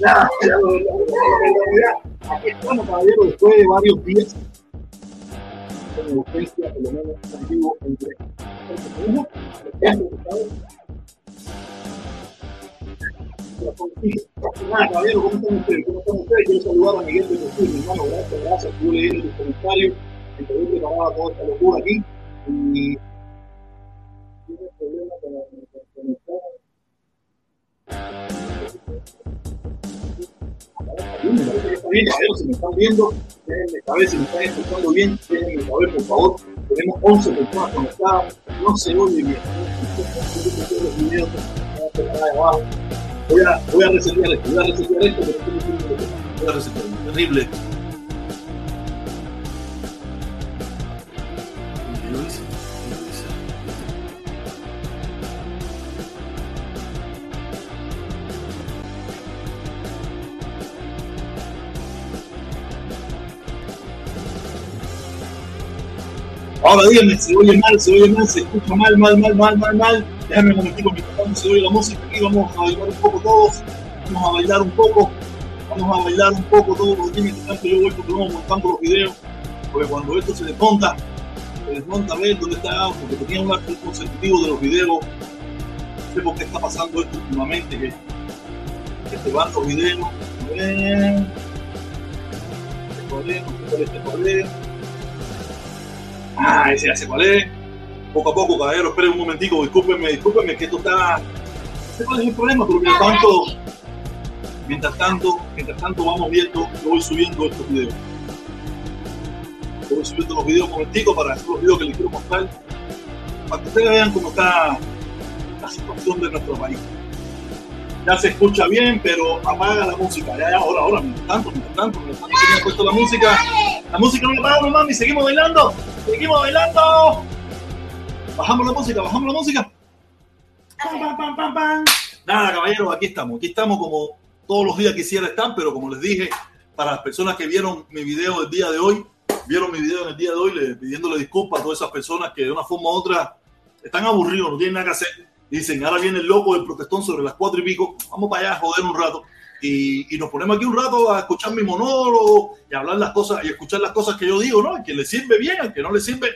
Lo- lo- ya. Aquí estamos, caballero, después de varios días con ausencia, por lo menos, en vivo, Nada, caballero, ¿cómo están ustedes? ¿Cómo están ustedes? Quiero saludar a Miguel de Jesús, mi hermano, gracias, gracias. Estuve leyendo tus comentarios, en que he preparado toda esta locura aquí. Y Bien, caballero, si me están viendo, déjenme saber si me están escuchando bien, déjenme saber, por favor. Tenemos 11 personas conectadas, no se oye bien. Voy a, a resetear esto, voy a resetear esto, pero estoy a resetear. Terrible. Ahora díganme, se oye mal, se oye mal, se escucha mal, mal, mal, mal, mal, mal. Déjame un momentico, mi papá, se oye la música aquí, vamos a bailar un poco todos, vamos a bailar un poco, vamos a bailar un poco todos los días, tanto yo voy vamos montando los videos, porque cuando esto se desmonta, se desmonta a ver dónde está, porque tenía un arte consecutivo de los videos, no sé por qué está pasando esto últimamente, que, que se van los videos, a ver, este es, este cuál Ah, ese sé cuál es. Poco a poco, caballero, esperen un momentico, discúlpenme, discúlpenme que esto está. No es el problema, pero mientras tanto, mientras tanto, mientras tanto vamos viendo, yo voy subiendo estos videos. Yo voy subiendo los videos un momentico para hacer los videos que les quiero mostrar, para que ustedes vean cómo está la situación de nuestro país. Ya se escucha bien, pero apaga la música. Ahora, ahora, mientras tanto, mientras tanto, mientras tanto, que puesto la música. La música no la apagamos, mami, seguimos bailando. Seguimos bailando. Bajamos la música, bajamos la música. Pam, pam, pam, pam. Nada, caballeros, aquí estamos. Aquí estamos como todos los días quisiera estar, pero como les dije, para las personas que vieron mi video el día de hoy, vieron mi video en el día de hoy, le- pidiéndole disculpas a todas esas personas que de una forma u otra están aburridos, no tienen nada que hacer. Dicen, ahora viene el loco del protestón sobre las cuatro y pico, vamos para allá a joder un rato. Y, y nos ponemos aquí un rato a escuchar mi monólogo y hablar las cosas y escuchar las cosas que yo digo, ¿no? Al que le sirve bien, al que no le sirve,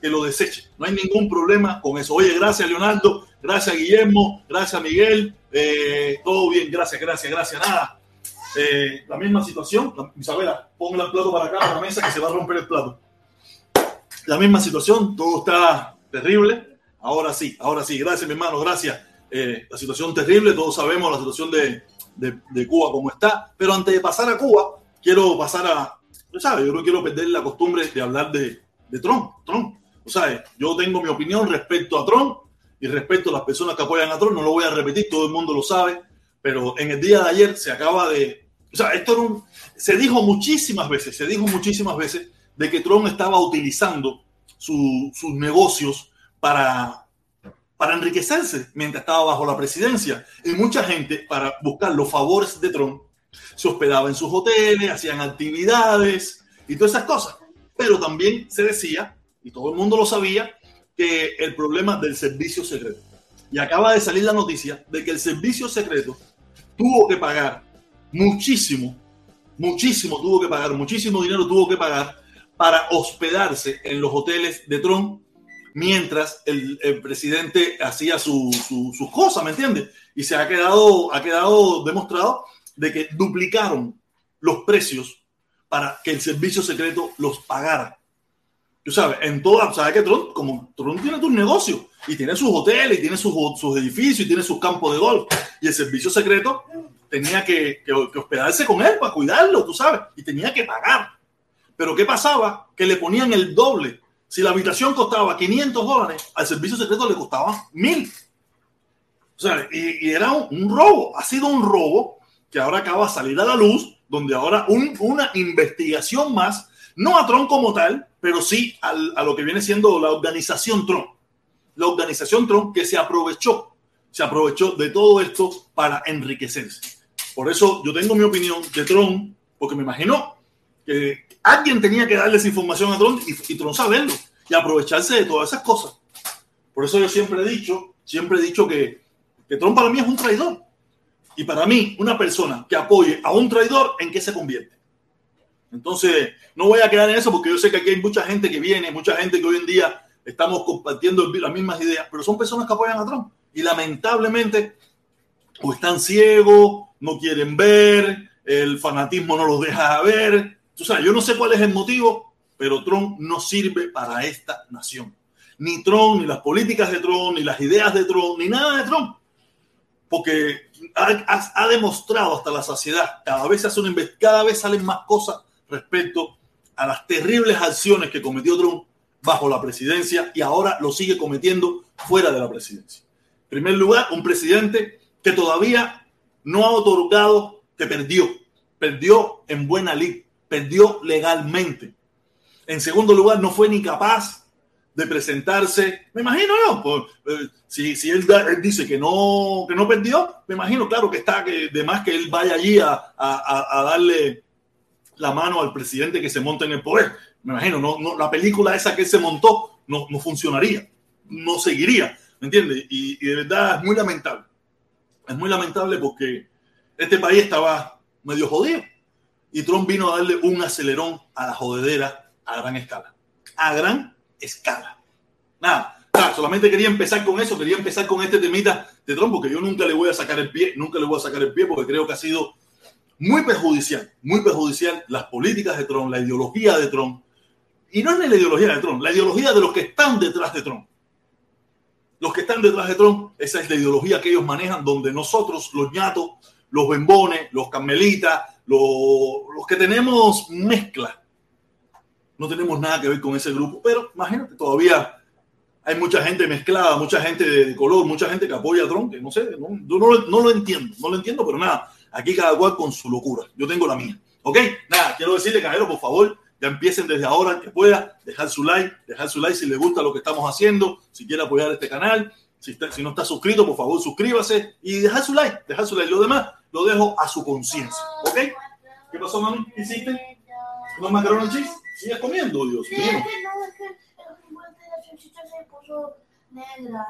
que lo deseche. No hay ningún problema con eso. Oye, gracias Leonardo, gracias Guillermo, gracias Miguel, eh, todo bien, gracias, gracias, gracias. Nada, eh, la misma situación. La- Isabela, ponga el plato para acá, para la mesa, que se va a romper el plato. La misma situación, todo está terrible. Ahora sí, ahora sí, gracias mi hermano, gracias. Eh, la situación terrible, todos sabemos la situación de, de, de Cuba como está. Pero antes de pasar a Cuba, quiero pasar a, tú sabes, yo no quiero perder la costumbre de hablar de, de Trump. Trump, tú sabes, yo tengo mi opinión respecto a Trump y respecto a las personas que apoyan a Trump, no lo voy a repetir, todo el mundo lo sabe, pero en el día de ayer se acaba de, o sea, esto era un, se dijo muchísimas veces, se dijo muchísimas veces de que Trump estaba utilizando su- sus negocios para, para enriquecerse mientras estaba bajo la presidencia. Y mucha gente, para buscar los favores de Trump, se hospedaba en sus hoteles, hacían actividades y todas esas cosas. Pero también se decía, y todo el mundo lo sabía, que el problema del servicio secreto. Y acaba de salir la noticia de que el servicio secreto tuvo que pagar muchísimo, muchísimo tuvo que pagar, muchísimo dinero tuvo que pagar para hospedarse en los hoteles de Trump mientras el, presidente hacía su- su- sus cosas, ¿me entiendes? Y se ha quedado, ha quedado demostrado de que duplicaron los precios para que el servicio secreto los pagara. Tú sabes, en toda, sabes que Trump, como Trump tiene tus negocios y tiene sus hoteles y tiene sus, sus edificios y tiene sus campos de golf y el servicio secreto tenía que- que hospedarse con él para cuidarlo, tú sabes, y tenía que pagar. Pero ¿qué pasaba? Que le ponían el doble. Si la habitación costaba 500 dólares, al servicio secreto le costaba 1000. O sea, y, y era un, un robo. Ha sido un robo que ahora acaba de salir a la luz, donde ahora un- una investigación más, no a Trump como tal, pero sí al- a lo que viene siendo la organización Trump. La organización Trump que se aprovechó, se aprovechó de todo esto para enriquecerse. Por eso yo tengo mi opinión de Trump, porque me imagino que alguien tenía que darle esa información a Trump y, y Trump saberlo y aprovecharse de todas esas cosas. Por eso yo siempre he dicho, siempre he dicho que, que Trump para mí es un traidor. Y para mí, una persona que apoye a un traidor, ¿en qué se convierte? Entonces, no voy a quedar en eso porque yo sé que aquí hay mucha gente que viene, mucha gente que hoy en día estamos compartiendo las mismas ideas, pero son personas que apoyan a Trump. Y lamentablemente, o están ciegos, no quieren ver, el fanatismo no los deja ver. O sea, yo no sé cuál es el motivo, pero Trump no sirve para esta nación. Ni Trump, ni las políticas de Trump, ni las ideas de Trump, ni nada de Trump. Porque ha, demostrado hasta la saciedad, cada vez, hace cada vez salen más cosas respecto a las terribles acciones que cometió Trump bajo la presidencia y ahora lo sigue cometiendo fuera de la presidencia. En primer lugar, un presidente que todavía no ha otorgado, que perdió, perdió en buena ley, perdió legalmente. En segundo lugar, no fue ni capaz de presentarse, me imagino yo, pues, eh, si, si él, dice que no, que no perdió, me imagino, claro que está, que de más que él vaya allí a, a, a darle la mano al presidente que se monta en el poder. Me imagino, no, no, la película esa que él se montó no, no funcionaría, no seguiría, ¿me entiendes? Y, y, de verdad es muy lamentable. Es muy lamentable porque este país estaba medio jodido y Trump vino a darle un acelerón a la jodedera a gran escala. A gran escala. Nada, nada, solamente quería empezar con eso, quería empezar con este temita de Trump porque yo nunca le voy a sacar el pie, nunca le voy a sacar el pie porque creo que ha sido muy perjudicial, muy perjudicial las políticas de Trump, la ideología de Trump. Y no es la ideología de Trump, la ideología de los que están detrás de Trump. Los que están detrás de Trump, esa es la ideología que ellos manejan, donde nosotros, los ñatos, los bembones, los carmelitas, los, los que tenemos mezcla, no tenemos nada que ver con ese grupo, pero imagínate, todavía hay mucha gente mezclada, mucha gente de color, mucha gente que apoya a Trump, que no sé, no, yo no, no lo entiendo, no lo entiendo, pero nada, Aquí cada cual con su locura. Yo tengo la mía. ¿Ok? Nada, quiero decirle, caballero, por favor, ya empiecen desde ahora que pueda, dejar su like, dejar su like si les gusta lo que estamos haciendo, si quiere apoyar este canal, si, si no está suscrito, por favor, suscríbase y dejar su like, dejar su like. Lo demás lo dejo a su conciencia. ¿Ok? ¿Qué pasó, mami? ¿Qué hiciste? ¿Unos macarrones cheese? ¿Sigues comiendo, Dios mío?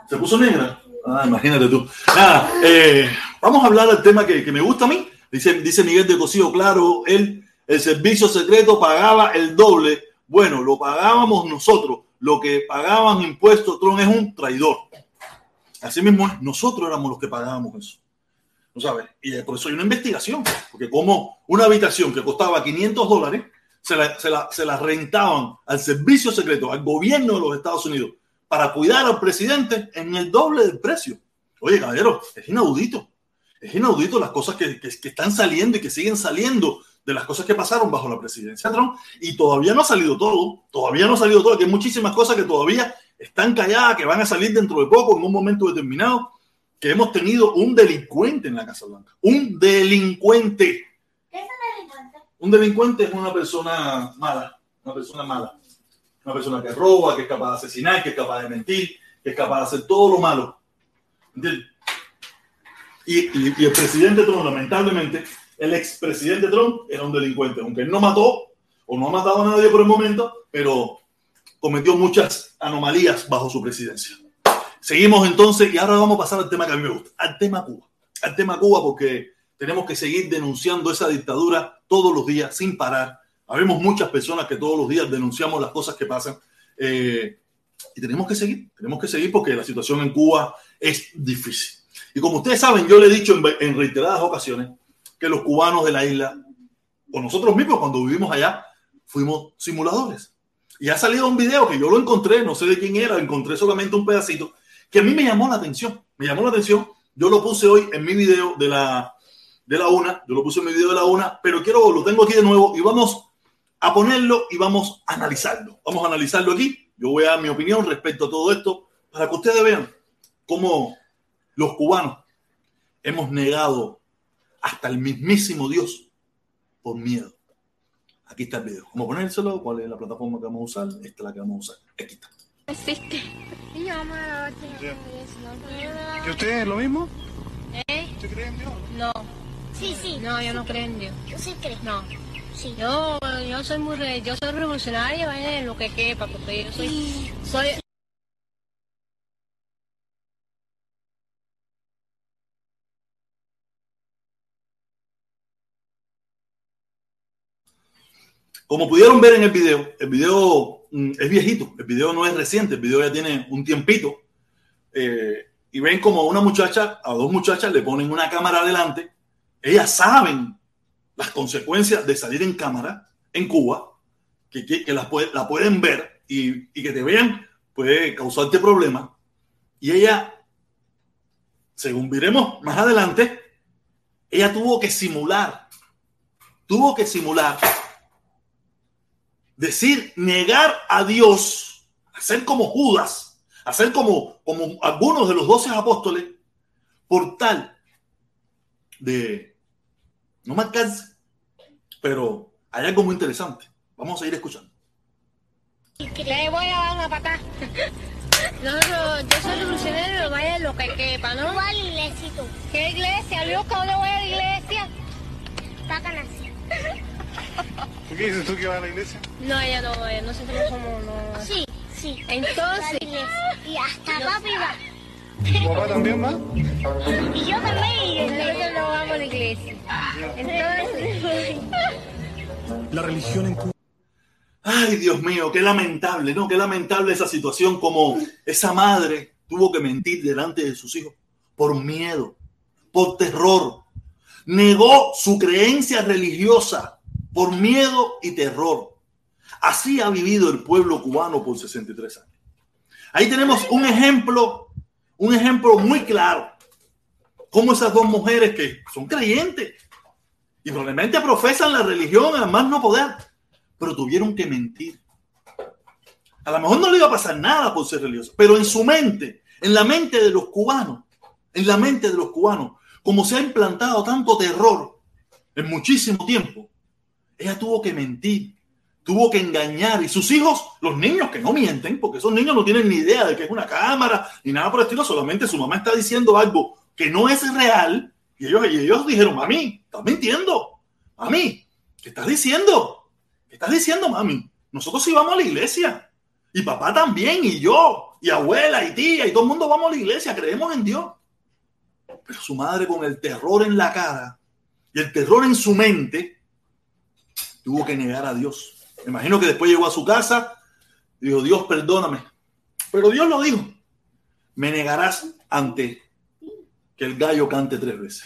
¿Se puso negra? Ah, imagínate tú. Nada, eh, vamos a hablar del tema que, que, me gusta a mí. Dice, dice Miguel de Cosío, claro, él, el servicio secreto pagaba el doble. Bueno, lo pagábamos nosotros. Lo que pagaban impuestos, Tron es un traidor. Así mismo, nosotros éramos los que pagábamos eso. ¿No? Y por eso hay una investigación. Porque como una habitación que costaba 500 dólares, se la, se la, se la rentaban al servicio secreto, al gobierno de los Estados Unidos, para cuidar al presidente en el doble del precio. Oye, caballero, es inaudito. Es inaudito las cosas que, que, que, están saliendo y que siguen saliendo de las cosas que pasaron bajo la presidencia de Trump. Y todavía no ha salido todo. Todavía no ha salido todo. Que hay muchísimas cosas que todavía están calladas, que van a salir dentro de poco, en un momento determinado. Que hemos tenido un delincuente en la Casa Blanca. Un delincuente. ¿Qué es un delincuente? Un delincuente es una persona mala. Una persona mala una persona que roba, que es capaz de asesinar, que es capaz de mentir, que es capaz de hacer todo lo malo. Y, y, y, el presidente Trump, lamentablemente, el expresidente Trump era un delincuente, aunque él no mató o no ha matado a nadie por el momento, pero cometió muchas anomalías bajo su presidencia. Seguimos entonces y ahora vamos a pasar al tema que a mí me gusta, al tema Cuba. Al tema Cuba porque tenemos que seguir denunciando esa dictadura todos los días sin parar Habemos muchas personas que todos los días denunciamos las cosas que pasan eh, y tenemos que seguir, tenemos que seguir porque la situación en Cuba es difícil. Y como ustedes saben, yo le he dicho en, en reiteradas ocasiones que los cubanos de la isla, o nosotros mismos cuando vivimos allá, fuimos simuladores. Y ha salido un video que yo lo encontré, no sé de quién era, encontré solamente un pedacito, que a mí me llamó la atención, me llamó la atención. Yo lo puse hoy en mi video de la, de la una, yo lo puse en mi video de la una, pero quiero, lo tengo aquí de nuevo y vamos a ponerlo y vamos a analizarlo. Vamos a analizarlo aquí. Yo voy a dar mi opinión respecto a todo esto para que ustedes vean cómo los cubanos hemos negado hasta el mismísimo Dios por miedo. Aquí está el video. Vamos a ponérselo. ¿Cuál es la plataforma que vamos a usar? Esta es la que vamos a usar. Aquí está. Existe. ¿Que usted es lo mismo? ¿Eh? ¿Usted cree en Dios? No. Sí, sí. No, yo no creo en Dios. Yo sí creo. No. Sí. Yo, yo soy muy, re- yo soy revolucionaria, en lo que quepa, porque yo soy, soy, Como pudieron ver en el video, el video mm, es viejito, el video no es reciente, el video ya tiene un tiempito. Eh, y ven como a una muchacha, a dos muchachas le ponen una cámara adelante. Ellas saben las consecuencias de salir en cámara en Cuba, que, que, que la, puede- la pueden ver y, y que te vean puede causarte problemas. Y ella, según veremos más adelante, ella tuvo que simular, tuvo que simular, decir, negar a Dios, hacer como Judas, hacer como, como algunos de los doce apóstoles, por tal de, no me alcance, pero hay algo muy interesante. Vamos a ir escuchando. Le voy a dar una patada. Nosotros, yo soy revolucionario, vaya lo que quepa, ¿no? ¿Cuál iglesia tú? ¿Qué iglesia? Loca, ¿dónde voy a la iglesia? Pácanas. ¿Por qué dices tú que vas a la iglesia? No, ella no, ella, nosotros no somos, no. Sí, sí. Entonces-. Y hasta papi va. ¿Tu papá también va? Y yo también. Nosotros no vamos a la iglesia. Entonces, La religión en Cuba Ay, Dios mío, qué lamentable, ¿no? Qué lamentable esa situación, como esa madre tuvo que mentir delante de sus hijos por miedo, por terror. Negó su creencia religiosa por miedo y terror. Así ha vivido el pueblo cubano por 63 años. Ahí tenemos un ejemplo, un ejemplo muy claro. Cómo esas dos mujeres que son creyentes y probablemente profesan la religión a más no poder, pero tuvieron que mentir. A lo mejor no le iba a pasar nada por ser religioso, pero en su mente, en la mente de los cubanos, en la mente de los cubanos, como se ha implantado tanto terror en muchísimo tiempo, ella tuvo que mentir, tuvo que engañar y sus hijos, los niños que no mienten, porque esos niños no tienen ni idea de que es una cámara ni nada por el estilo, solamente su mamá está diciendo algo que no es real y ellos, y ellos dijeron, mami, estás mintiendo, mami, ¿qué estás diciendo? ¿Qué estás diciendo, mami? Nosotros sí vamos a la iglesia. Y papá también, y yo, y abuela, y tía, y todo el mundo vamos a la iglesia, creemos en Dios. Pero su madre con el terror en la cara y el terror en su mente, tuvo que negar a Dios. Me imagino que después llegó a su casa y dijo, Dios, perdóname. Pero Dios lo dijo, me negarás ante que el gallo cante tres veces.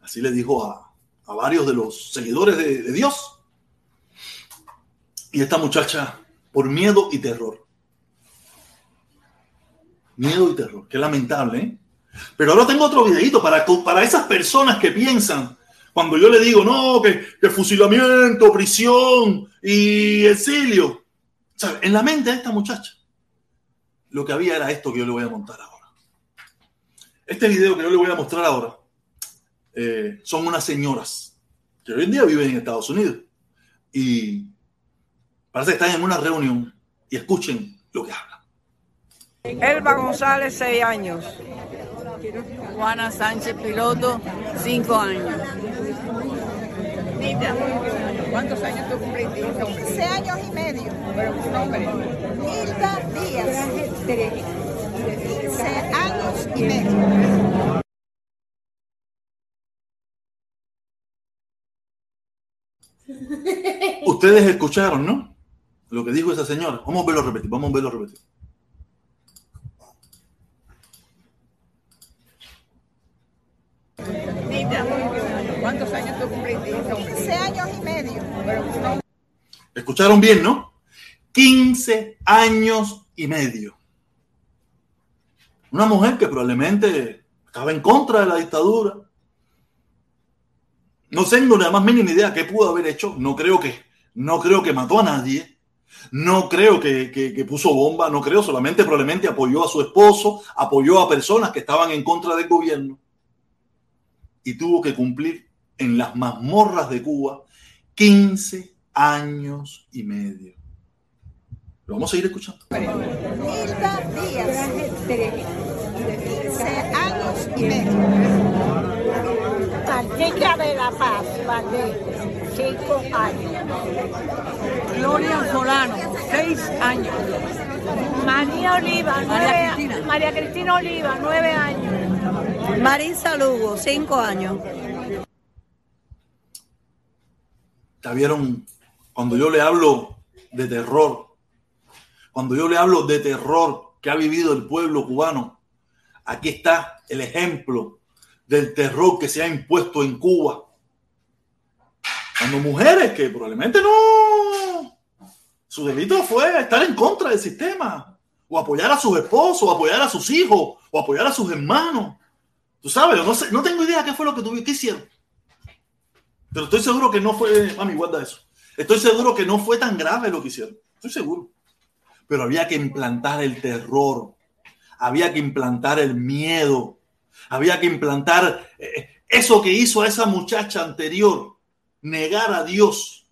Así le dijo a, a varios de los seguidores de, Dios. Y esta muchacha, por miedo y terror. Miedo y terror. Qué lamentable, ¿eh? Pero ahora tengo otro videito para, para esas personas que piensan, cuando yo le digo, no, que, fusilamiento, prisión y exilio. Sea, en la mente de esta muchacha, lo que había era esto que yo le voy a montar ahora. Este video que yo le voy a mostrar ahora eh, son unas señoras que hoy en día viven en Estados Unidos. Y Parece que están en una reunión y escuchen lo que hablan. Elba González, 6 años. Juana Sánchez Piloto, 5 años. Nita, ¿cuántos años tú cumpliste? 15 años y medio. Pero tu nombre. Hilda Díaz. 15 años y medio. Ustedes escucharon, ¿no? Lo que dijo esa señora. Vamos a verlo repetir, vamos a verlo repetir. Nita, ¿cuántos años tú cumpliste? 15 años y medio. Pero tu nombre. Escucharon bien, ¿no? 15 años y medio. Una mujer que probablemente estaba en contra de la dictadura. No tengo nada más mínima idea qué pudo haber hecho. No creo que, no creo que mató a nadie. No creo que, que, que puso bomba. No creo. Solamente probablemente apoyó a su esposo, apoyó a personas que estaban en contra del gobierno. Y tuvo que cumplir en las mazmorras de Cuba 15 años y medio. Lo vamos a seguir escuchando. Hilda Díaz. 15 años y medio. Cantica de la Paz, Valdés, 5 años. Gloria Solano, 6 años. María Oliva, María nueve, Cristina. María Cristina Oliva, nueve años. Marisa Lugo, cinco años. Ya vieron Cuando yo le hablo de terror, cuando yo le hablo de terror que ha vivido el pueblo cubano, aquí está el ejemplo del terror que se ha impuesto en Cuba. Cuando mujeres que probablemente no, su delito fue estar en contra del sistema, o apoyar a sus esposos, o apoyar a sus hijos, o apoyar a sus hermanos. Tú sabes, no, sé, no tengo idea qué fue lo que tuvieron, qué hicieron. Pero estoy seguro que no fue, mami, guarda eso. Estoy seguro que no fue tan grave lo que hicieron. Estoy seguro. Pero había que implantar el terror. Había que implantar el miedo. Había que implantar eh, eso que hizo a esa muchacha anterior. Negar a Dios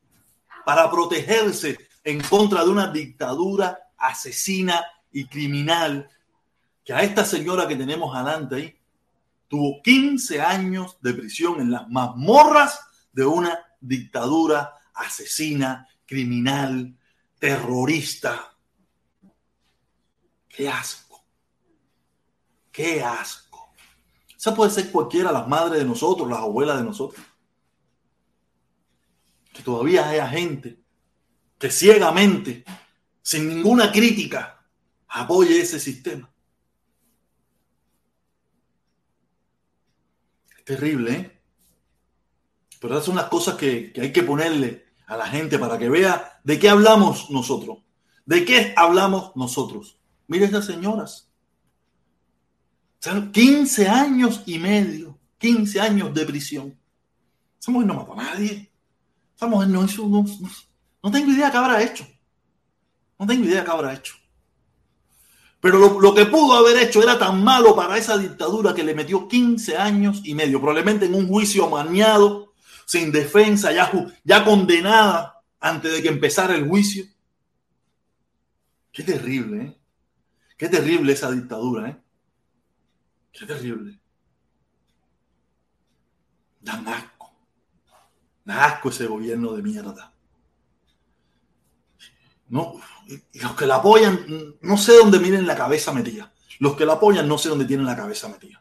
para protegerse en contra de una dictadura asesina y criminal. Que a esta señora que tenemos adelante ahí tuvo 15 años de prisión en las mazmorras de una dictadura asesina, criminal, terrorista. Qué asco. Qué asco. Esa puede ser cualquiera, las madres de nosotros, las abuelas de nosotros. Que todavía haya gente que ciegamente, sin ninguna crítica, apoye ese sistema. Es terrible, ¿eh? Pero esas son las cosas que, hay que ponerle a la gente para que vea de qué hablamos nosotros. ¿De qué hablamos nosotros? Mire esas señoras. 15 años y medio, 15 años de prisión. Esa mujer no mató a nadie. Esa mujer no hizo, no, no tengo idea qué habrá hecho. No tengo idea qué habrá hecho. Pero lo, lo, que pudo haber hecho era tan malo para esa dictadura que le metió 15 años y medio, probablemente en un juicio amañado, sin defensa, ya, ya condenada antes de que empezara el juicio. Qué terrible, ¿eh? Qué terrible esa dictadura, ¿eh? Qué terrible. Dan asco. Da asco ese gobierno de mierda. No, los que la apoyan, no sé dónde miren la cabeza metida. Los que la apoyan, no sé dónde tienen la cabeza metida.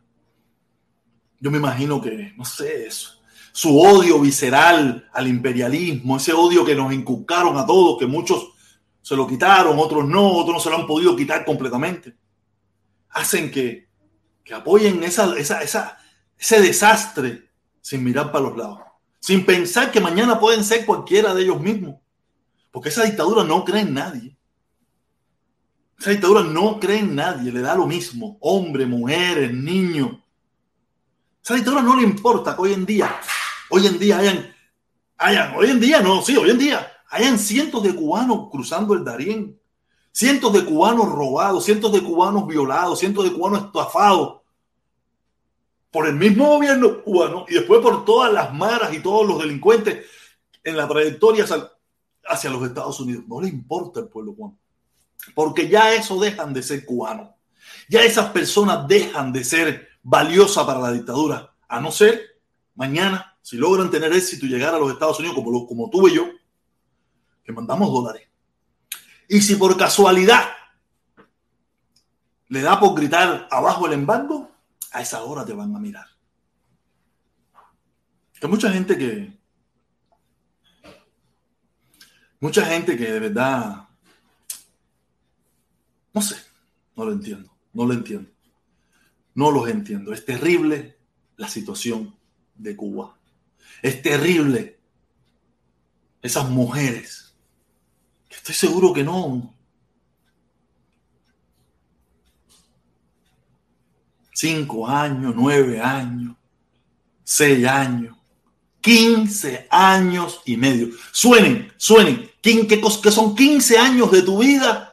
Yo me imagino que, no sé, eso su odio visceral al imperialismo, ese odio que nos inculcaron a todos, que muchos se lo quitaron, otros no, otros no se lo han podido quitar completamente, hacen que, que apoyen esa, esa, esa, ese desastre sin mirar para los lados, sin pensar que mañana pueden ser cualquiera de ellos mismos, porque esa dictadura no cree en nadie. Esa dictadura no cree en nadie, le da lo mismo, hombre, mujeres, niños. Esa dictadura no le importa que hoy en día hoy en día hayan, hayan, hoy en día no, sí, hoy en día hayan cientos de cubanos cruzando el Darién, cientos de cubanos robados, cientos de cubanos violados, cientos de cubanos estafados por el mismo gobierno cubano y después por todas las maras y todos los delincuentes en la trayectoria hacia, los Estados Unidos. No le importa el pueblo cubano, porque ya eso dejan de ser cubanos. Ya esas personas dejan de ser valiosas para la dictadura, a no ser mañana si logran tener éxito y llegar a los Estados Unidos como, como tuve yo, que mandamos dólares. Y si por casualidad le da por gritar abajo el embargo, a esa hora te van a mirar. Que mucha gente que. Mucha gente que de verdad. No sé, no lo entiendo, no lo entiendo. No los entiendo. Es terrible la situación de Cuba. Es terrible. Esas mujeres. Estoy seguro que no. Cinco años, nueve años, seis años, quince años y medio. Suenen, suenen. ¿Qué, que son quince años de tu vida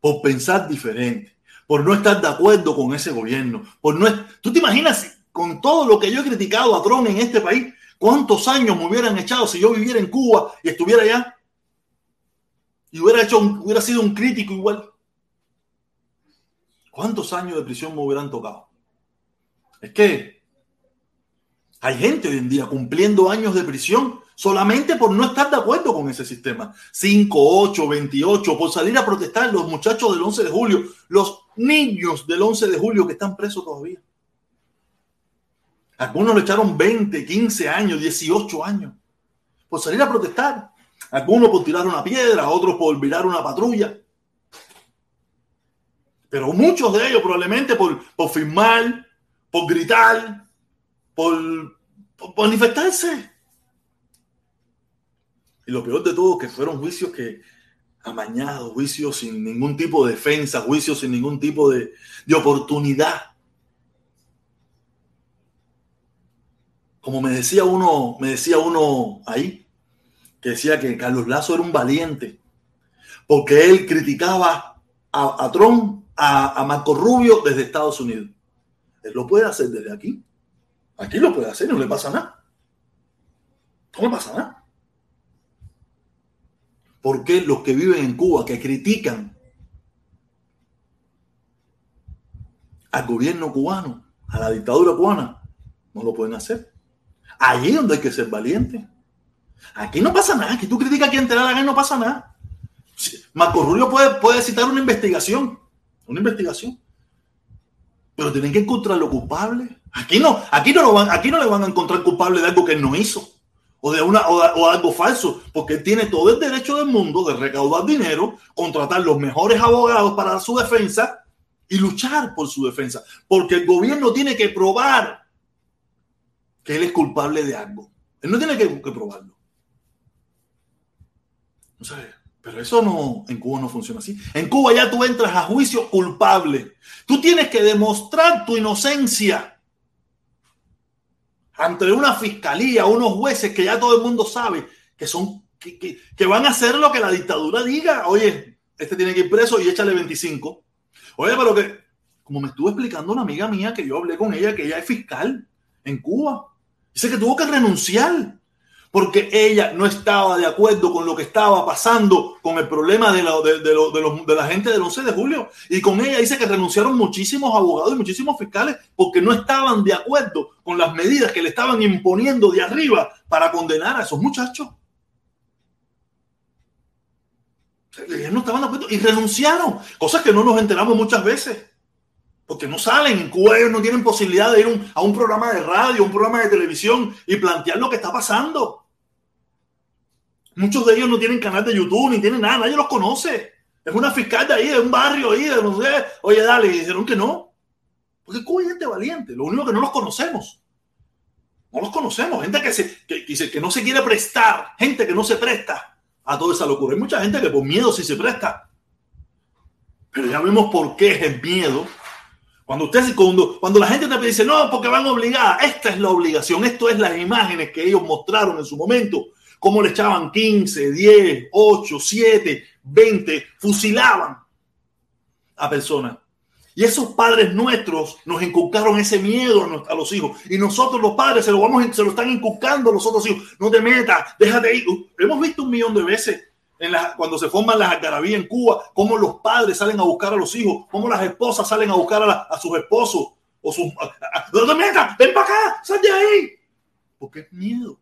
por pensar diferente, por no estar de acuerdo con ese gobierno, por no. ¿Tú te imaginas con todo lo que yo he criticado a Trump en este país? ¿Cuántos años me hubieran echado si yo viviera en Cuba y estuviera allá? Y hubiera, hecho hubiera sido un crítico igual. ¿Cuántos años de prisión me hubieran tocado? Es que hay gente hoy en día cumpliendo años de prisión solamente por no estar de acuerdo con ese sistema. 5, 8, 28, por salir a protestar los muchachos del 11 de julio, los niños del 11 de julio que están presos todavía. Algunos le echaron 20, 15 años, 18 años por salir a protestar. Algunos por tirar una piedra, otros por virar una patrulla. Pero muchos de ellos probablemente por, por firmar, por gritar, por, por manifestarse. Y lo peor de todo, que fueron juicios que amañados, juicios sin ningún tipo de defensa, juicios sin ningún tipo de, de oportunidad. Como me decía uno, me decía uno ahí, que decía que Carlos Lazo era un valiente, porque él criticaba a, a Trump, a, Marco Rubio desde Estados Unidos. Él lo puede hacer desde aquí. Aquí lo puede hacer, no le pasa nada. No le pasa nada. ¿Por qué los que viven en Cuba, que critican al gobierno cubano, a la dictadura cubana, no lo pueden hacer? Allí es donde hay que ser valiente. Aquí no pasa nada. Aquí tú criticas a quien te da la gana no pasa nada. Marco Rubio puede, puede citar una investigación. Una investigación. Pero tienen que encontrarlo culpable. Aquí no, aquí no, lo van, aquí no le van a encontrar culpable de algo que él no hizo. O de, una, o algo falso. Porque él tiene todo el derecho del mundo de recaudar dinero, contratar los mejores abogados para su defensa y luchar por su defensa. Porque el gobierno tiene que probar que él es culpable de algo. Él no tiene que, probarlo. No sé, pero eso no, en Cuba no funciona así. En Cuba ya tú entras a juicio culpable. Tú tienes que demostrar tu inocencia ante una fiscalía, unos jueces que ya todo el mundo sabe que son que, que, que, van a hacer lo que la dictadura diga. Oye, este tiene que ir preso y échale 25. Oye, pero que, como me estuvo explicando una amiga mía que yo hablé con ella, que ella es fiscal en Cuba. Dice que tuvo que renunciar porque ella no estaba de acuerdo con lo que estaba pasando con el problema de la, de, de, de, los, de la gente del 11 de julio. Y con ella dice que renunciaron muchísimos abogados y muchísimos fiscales porque no estaban de acuerdo con las medidas que le estaban imponiendo de arriba para condenar a esos muchachos. No estaban de acuerdo y renunciaron, cosas que no nos enteramos muchas veces porque no salen. En Cuba ellos no tienen posibilidad de ir a un programa de radio, un programa de televisión y plantear lo que está pasando. Muchos de ellos no tienen canal de YouTube ni tienen nada, nadie los conoce. Es una fiscal de ahí, de un barrio ahí, de no sé. Oye, dale, y dijeron que no. Porque Cuba hay gente valiente, lo único que no los conocemos. No los conocemos, gente que, se, que, que no se quiere prestar, gente que no se presta a toda esa locura. Hay mucha gente que por miedo sí se presta. Pero ya vemos por qué es el miedo cuando usted, cuando, cuando la gente te dice, no, porque van obligadas, esta es la obligación, esto es las imágenes que ellos mostraron en su momento, cómo le echaban 15, 10, 8, 7, 20, fusilaban a personas. Y esos padres nuestros nos inculcaron ese miedo a los hijos. Y nosotros los padres se lo, vamos, se lo están inculcando a los otros hijos. No te metas, déjate ir. Hemos visto un millón de veces cuando se forman las algarabías en Cuba, cómo los padres salen a buscar a los hijos, cómo las esposas salen a buscar a, sus esposos o sus... ¡No te metas! ¡Ven para acá! ¡Sal de ahí! Porque es miedo.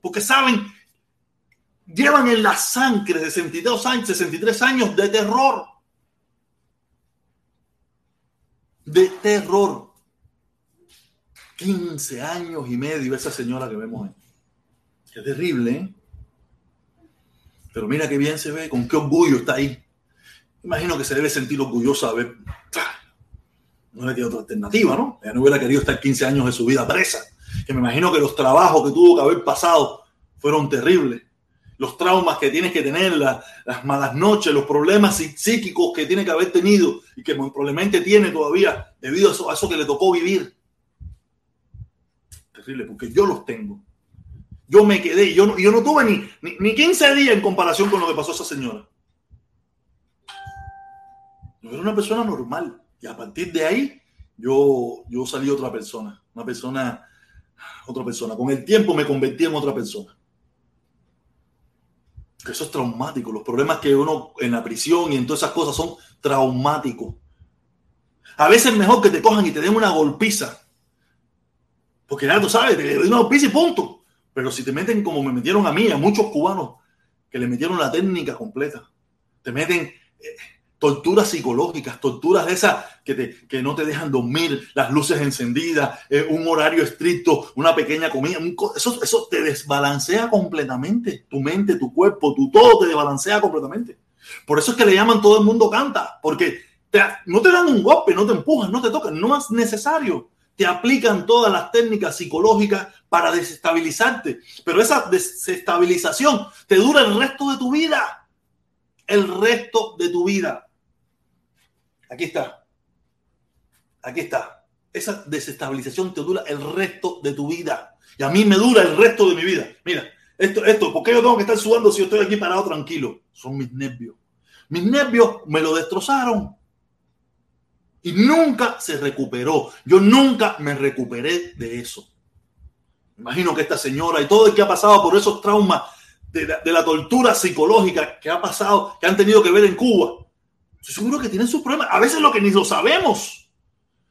Porque saben, llevan en la sangre 62 años, 63 años de terror. De terror. 15 años y medio esa señora que vemos ahí. Es terrible, ¿eh? Pero mira qué bien se ve, con qué orgullo está ahí. Imagino que se debe sentir orgullosa de ver. No le tiene otra alternativa, ¿no? Ella no hubiera querido estar 15 años de su vida presa. Que me imagino que los trabajos que tuvo que haber pasado fueron terribles. Los traumas que tienes que tener, la, las malas noches, los problemas psíquicos que tiene que haber tenido y que probablemente tiene todavía debido a eso, a eso que le tocó vivir. Terrible, porque yo los tengo. Yo me quedé, yo no, yo no tuve ni, ni, ni 15 días en comparación con lo que pasó a esa señora. Yo era una persona normal. Y a partir de ahí, yo, yo salí otra persona. Una persona, otra persona. Con el tiempo me convertí en otra persona. Eso es traumático. Los problemas que uno en la prisión y en todas esas cosas son traumáticos. A veces es mejor que te cojan y te den una golpiza. Porque ya tú sabes, te den una golpiza y punto. Pero si te meten como me metieron a mí, a muchos cubanos, que le metieron la técnica completa, te meten, eh, torturas psicológicas, torturas de esas que, te- que no te dejan dormir, las luces encendidas, eh, un horario estricto, una pequeña comida, eso, eso te desbalancea completamente, tu mente, tu cuerpo, tu todo te desbalancea completamente. Por eso es que le llaman todo el mundo canta, porque no te dan un golpe, no te empujan, no te tocan, no es necesario. Te aplican todas las técnicas psicológicas para desestabilizarte, pero esa desestabilización te dura el resto de tu vida, el resto de tu vida. Aquí está. Aquí está. Esa desestabilización te dura el resto de tu vida. Y a mí me dura el resto de mi vida. Mira, esto, esto, ¿por qué yo tengo que estar sudando si yo estoy aquí parado tranquilo? Son mis nervios. Mis nervios me lo destrozaron. Y nunca se recuperó. Yo nunca me recuperé de eso. Imagino que esta señora y todo el que ha pasado por esos traumas de la, tortura psicológica que ha pasado, que han tenido que ver en Cuba, Estoy seguro que tienen sus problemas. A veces lo que ni lo sabemos.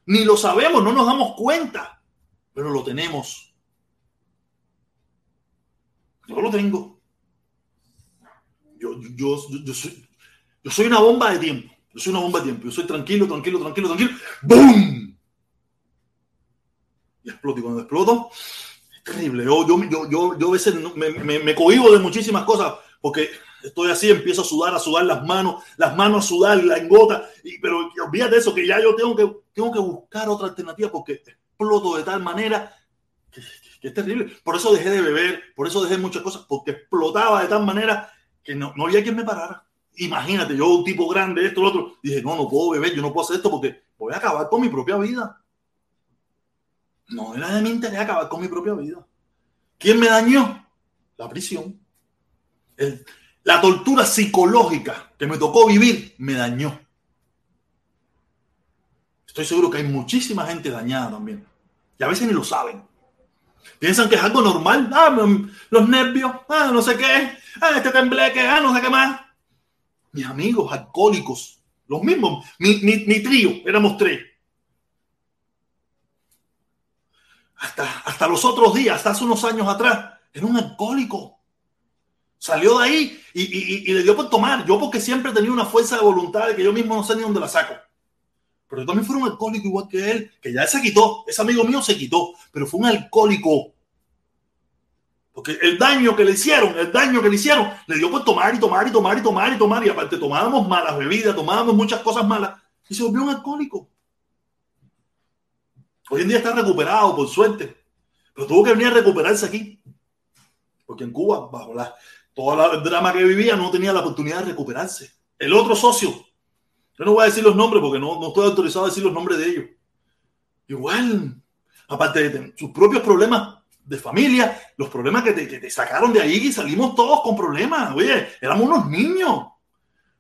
Ni lo sabemos, no nos damos cuenta. Pero lo tenemos. Yo lo tengo. Yo, yo, yo, soy, yo soy una bomba de tiempo. Yo soy una bomba de tiempo. Yo soy tranquilo, tranquilo, tranquilo, tranquilo. ¡Boom! Y exploto. Y cuando exploto, terrible. Yo, yo, yo, yo, yo a veces me, me, me cohibo de muchísimas cosas porque estoy así, empiezo a sudar, a sudar las manos, las manos a sudar, la engota, y, pero olvídate eso, que ya yo tengo que, tengo que buscar otra alternativa porque exploto de tal manera que, que es terrible. Por eso dejé de beber, por eso dejé muchas cosas, porque explotaba de tal manera que no, no había quien me parara. Imagínate, yo un tipo grande, esto, lo otro, dije, no, no puedo beber, yo no puedo hacer esto porque voy a acabar con mi propia vida. No era de mi interés acabar con mi propia vida. ¿Quién me dañó? La prisión. La tortura psicológica que me tocó vivir me dañó. Estoy seguro que hay muchísima gente dañada también. Y a veces ni lo saben. Piensan que es algo normal. Ah, los nervios, ah, no sé qué, ah, este tembleque, ah, no sé qué más. Mis amigos alcohólicos, los mismos, mi, mi- mi trío, éramos tres. Hasta, hasta los otros días, hasta hace unos años atrás, era un alcohólico. Salió de ahí y, y- y le dio por tomar. Yo porque siempre tenía una fuerza de voluntad que yo mismo no sé ni dónde la saco. Pero yo también fui un alcohólico igual que él, que ya se quitó. Ese amigo mío se quitó, pero fue un alcohólico. Porque el daño que le hicieron, el daño que le hicieron, le dio por tomar y tomar y tomar y tomar y tomar. Y aparte tomábamos malas bebidas, tomábamos muchas cosas malas. Y se volvió un alcohólico. Hoy en día está recuperado, por suerte. Pero tuvo que venir a recuperarse aquí. Porque en Cuba, bajo la, todo el drama que vivía, no tenía la oportunidad de recuperarse. El otro socio, yo no voy a decir los nombres porque no, no estoy autorizado a decir los nombres de ellos. Igual, aparte de sus propios problemas de familia, los problemas que te, que te sacaron de ahí y salimos todos con problemas. Oye, éramos unos niños.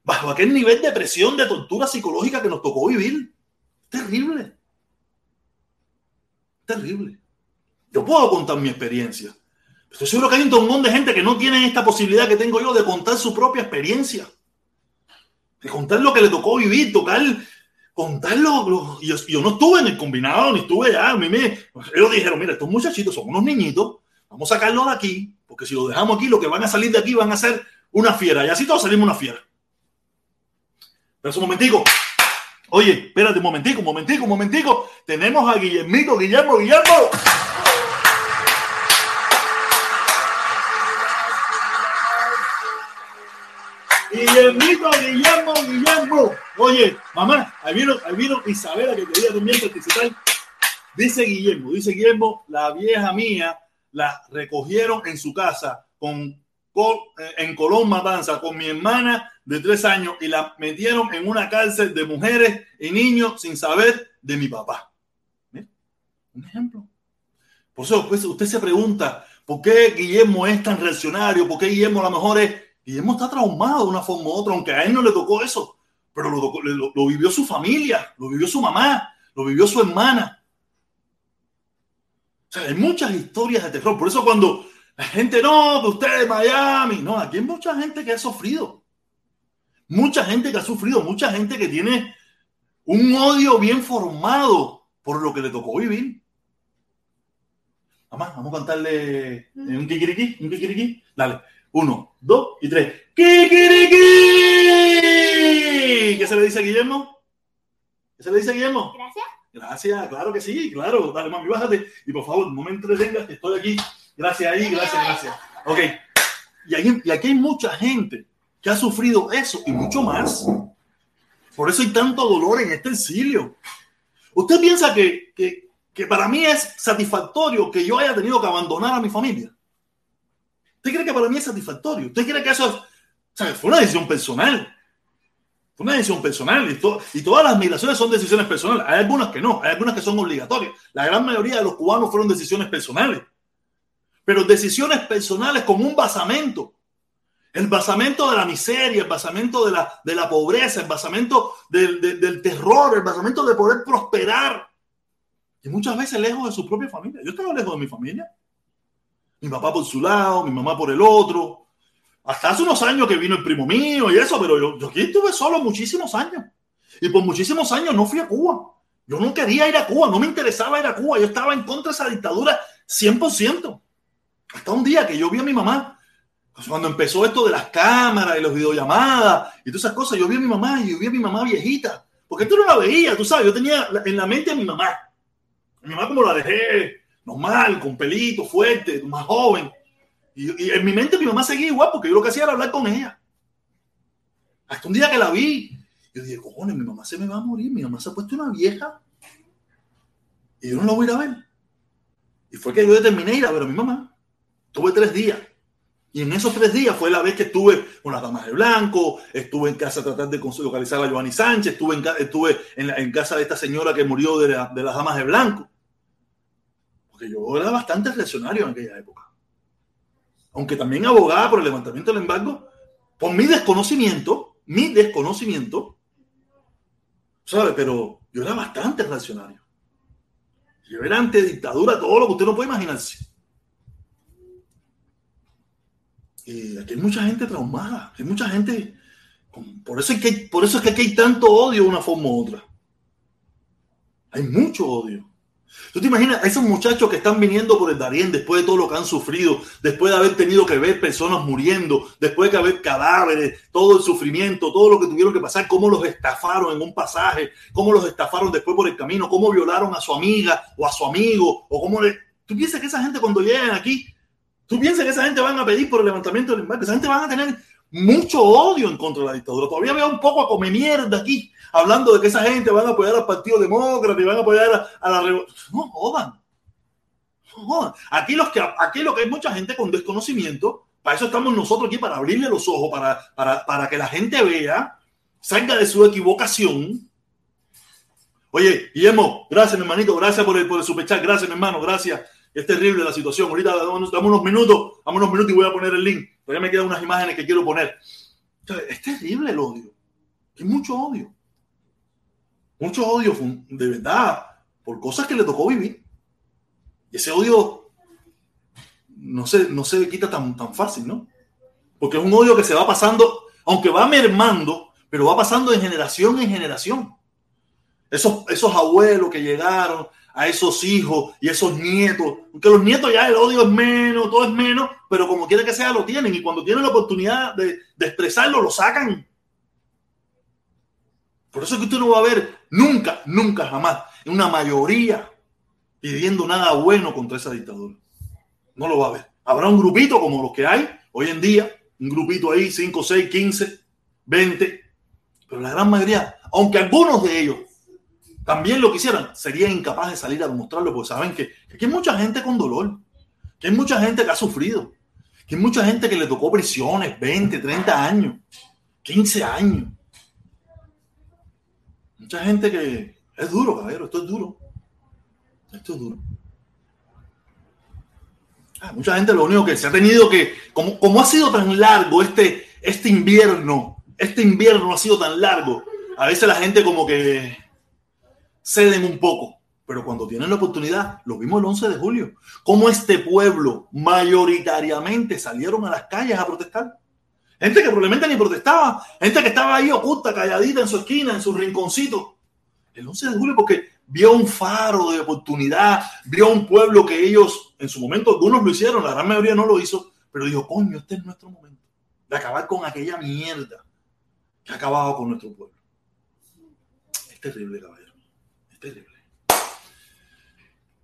Bajo aquel nivel de presión, de tortura psicológica que nos tocó vivir. Terrible. Terrible. Yo puedo contar mi experiencia. Estoy seguro que hay un montón de gente que no tiene esta posibilidad que tengo yo de contar su propia experiencia. De contar lo que le tocó vivir, tocar, contarlo. lo- yo, yo no estuve en el combinado, ni estuve allá. A mí me, ellos dijeron, mira, estos muchachitos son unos niñitos, vamos a sacarlos de aquí, porque si los dejamos aquí, lo que van a salir de aquí van a ser una fiera. Y así todos salimos una fiera. Pero un momentico. Oye, espérate un momentico, un momentico, un momentico. Tenemos a Guillermito, Guillermo, Guillermo. Guillermito, Guillermo, Guillermo. Oye, mamá, ahí vino, ahí vino Isabela que quería también participar. Dice Guillermo, dice Guillermo, la vieja mía la recogieron en su casa con, eh, en Colón Matanza con mi hermana de tres años y la metieron en una cárcel de mujeres y niños sin saber de mi papá. Un ejemplo. Por eso pues, usted se pregunta, ¿por qué Guillermo es tan reaccionario? ¿Por qué Guillermo a lo mejor es... Guillermo está traumado de una forma u otra, aunque a él no le tocó eso, pero lo- lo vivió su familia, lo vivió su mamá, lo vivió su hermana. O sea, hay muchas historias de terror. Por eso cuando la gente, no, que usted es Miami, no, aquí hay mucha gente que ha sufrido. Mucha gente que ha sufrido, mucha gente que tiene un odio bien formado por lo que le tocó vivir. Mamá, vamos a cantarle eh, un kikiriki, un kikiriki. Dale, uno, dos y tres. ¡Kikiriki! ¿Qué se le dice? dice Guillermo? ¿Qué se le dice Guillermo? Gracias. Gracias, claro que sí, claro. Dale, mami, bájate. Y por favor, no me entretengas, que estoy aquí. Gracias ahí, gracias, gracias. Ok. Y, y aquí hay mucha gente que ha sufrido eso y mucho más. Por eso hay tanto dolor en este exilio. ¿Usted piensa que, que, que para mí es satisfactorio que yo haya tenido que abandonar a mi familia? ¿Usted cree que para mí es satisfactorio? ¿Usted cree que eso es, o sea, fue una decisión personal? Fue una decisión personal y, to- y todas las migraciones son decisiones personales. Hay algunas que no, hay algunas que son obligatorias. La gran mayoría de los cubanos fueron decisiones personales. Pero decisiones personales con un basamento. El basamento de la miseria, el basamento de la, de la pobreza, el basamento del, del- terror, el basamento de poder prosperar. Y muchas veces lejos de su propia familia. Yo estaba lejos de mi familia. Mi papá por su lado, mi mamá por el otro. Hasta hace unos años que vino el primo mío y eso, pero yo, yo aquí estuve solo muchísimos años. Y por muchísimos años no fui a Cuba. Yo no quería ir a Cuba, no me interesaba ir a Cuba. Yo estaba en contra de esa dictadura 100%. Hasta un día que yo vi a mi mamá, pues cuando empezó esto de las cámaras y los videollamadas y todas esas cosas, yo vi a mi mamá y yo vi a mi mamá viejita. Porque tú no la veías, tú sabes, yo tenía en la mente a mi mamá. Mi mamá como la dejé, normal, con pelito, fuerte, más joven. Y, y en mi mente mi mamá seguía igual porque yo lo que hacía era hablar con ella. Hasta un día que la vi, yo dije, cojones, mi mamá se me va a morir, mi mamá se ha puesto una vieja y yo no la voy a ir a ver. Y fue que yo determiné ir a ver a mi mamá. Tuve tres días. Y en esos tres días fue la vez que estuve con las damas de blanco, estuve en casa tratando de localizar a Giovanni Sánchez, estuve en, estuve en, casa de esta señora que murió de, de las damas de blanco. Porque yo era bastante reaccionario en aquella época. Aunque también abogaba por el levantamiento del embargo, por mi desconocimiento, mi desconocimiento, ¿sabe? Pero yo era bastante reaccionario. Yo era ante dictadura, todo lo que usted no puede imaginarse. Y aquí hay mucha gente traumada, hay mucha gente. Por eso, es que, por eso es que aquí hay tanto odio de una forma u otra. Hay mucho odio. ¿Tú te imaginas a esos muchachos que están viniendo por el Darién después de todo lo que han sufrido, después de haber tenido que ver personas muriendo, después de haber cadáveres, todo el sufrimiento, todo lo que tuvieron que pasar, cómo los estafaron en un pasaje, cómo los estafaron después por el camino, cómo violaron a su amiga o a su amigo, o cómo le... ¿Tú piensas que esa gente cuando lleguen aquí, tú piensas que esa gente van a pedir por el levantamiento del embargo? Esa gente van a tener mucho odio en contra de la dictadura. Todavía veo un poco a comer mierda aquí, hablando de que esa gente van a apoyar al Partido Demócrata y van a apoyar a, a la revolución. No jodan. No jodan. Aquí, los que, aquí lo que hay mucha gente con desconocimiento, para eso estamos nosotros aquí, para abrirle los ojos, para, para, para que la gente vea, salga de su equivocación. Oye, Guillermo, gracias, mi hermanito, gracias por el, por el superchat, gracias, mi hermano, gracias. Es terrible la situación. Ahorita damos, unos minutos, damos unos minutos y voy a poner el link. Todavía me quedan unas imágenes que quiero poner. Es terrible el odio. Hay mucho odio. Mucho odio, de verdad, por cosas que le tocó vivir. Y ese odio no se, no se quita tan, tan fácil, ¿no? Porque es un odio que se va pasando, aunque va mermando, pero va pasando de generación en generación. Esos, esos abuelos que llegaron, a esos hijos y esos nietos, aunque los nietos ya el odio es menos, todo es menos, pero como quiera que sea lo tienen y cuando tienen la oportunidad de, de expresarlo, lo sacan. Por eso es que usted no va a ver nunca, nunca, jamás, una mayoría pidiendo nada bueno contra esa dictadura. No lo va a ver. Habrá un grupito como los que hay hoy en día, un grupito ahí, 5, 6, 15, 20, pero la gran mayoría, aunque algunos de ellos también lo quisieran, serían incapaces de salir a demostrarlo porque saben que, que hay mucha gente con dolor, que hay mucha gente que ha sufrido, que hay mucha gente que le tocó prisiones, 20, 30 años, 15 años. Mucha gente que es duro, caballero, esto es duro. Esto es duro. Ah, mucha gente lo único que se ha tenido que, como, como ha sido tan largo este, este invierno, este invierno ha sido tan largo, a veces la gente como que ceden un poco, pero cuando tienen la oportunidad, lo vimos el 11 de julio, como este pueblo mayoritariamente salieron a las calles a protestar. Gente que probablemente ni protestaba, gente que estaba ahí oculta, calladita en su esquina, en su rinconcito. El 11 de julio porque vio un faro de oportunidad, vio un pueblo que ellos, en su momento, algunos lo hicieron, la gran mayoría no lo hizo, pero dijo, coño, este es nuestro momento de acabar con aquella mierda que ha acabado con nuestro pueblo. terrible, caballero. Terrible.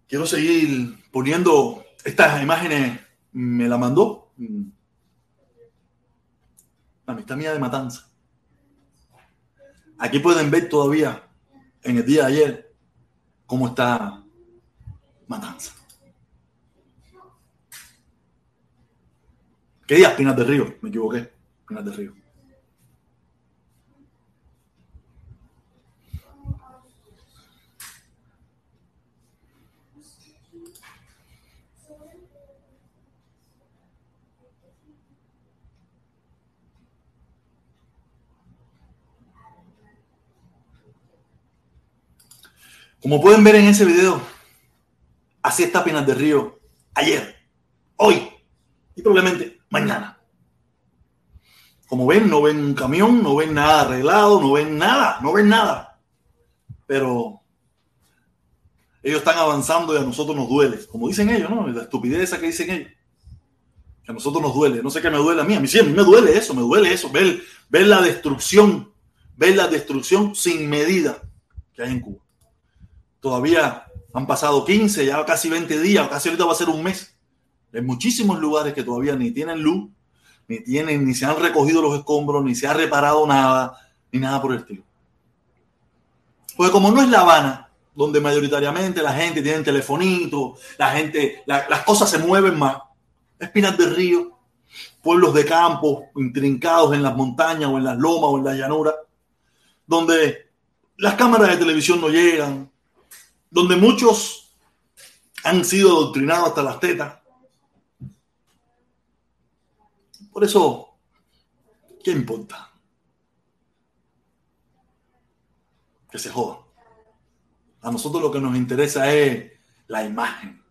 Quiero seguir poniendo estas imágenes. Me la mandó la amistad mía de Matanza. Aquí pueden ver todavía, en el día de ayer, cómo está Matanza. ¿Qué día? Pinas de Río. Me equivoqué. Pinas de Río. Como pueden ver en ese video, así está Pinas de Río ayer, hoy y probablemente mañana. Como ven, no ven un camión, no ven nada arreglado, no ven nada, no ven nada. Pero ellos están avanzando y a nosotros nos duele. Como dicen ellos, ¿no? La estupidez que dicen ellos. Que a nosotros nos duele. No sé qué me duele a mí. A mí sí, a mí me duele eso, me duele eso. Ver, ver la destrucción, ver la destrucción sin medida que hay en Cuba. Todavía han pasado 15, ya casi 20 días, casi ahorita va a ser un mes. Hay muchísimos lugares que todavía ni tienen luz, ni tienen, ni se han recogido los escombros, ni se ha reparado nada, ni nada por el estilo. Porque como no es La Habana, donde mayoritariamente la gente tiene telefonito, la gente, la- las cosas se mueven más. Espinas de río, pueblos de campo, intrincados en las montañas o en las lomas o en la llanura, donde las cámaras de televisión no llegan, donde muchos han sido adoctrinados hasta las tetas. Por eso, ¿qué importa? Que se joda. A nosotros lo que nos interesa es la imagen.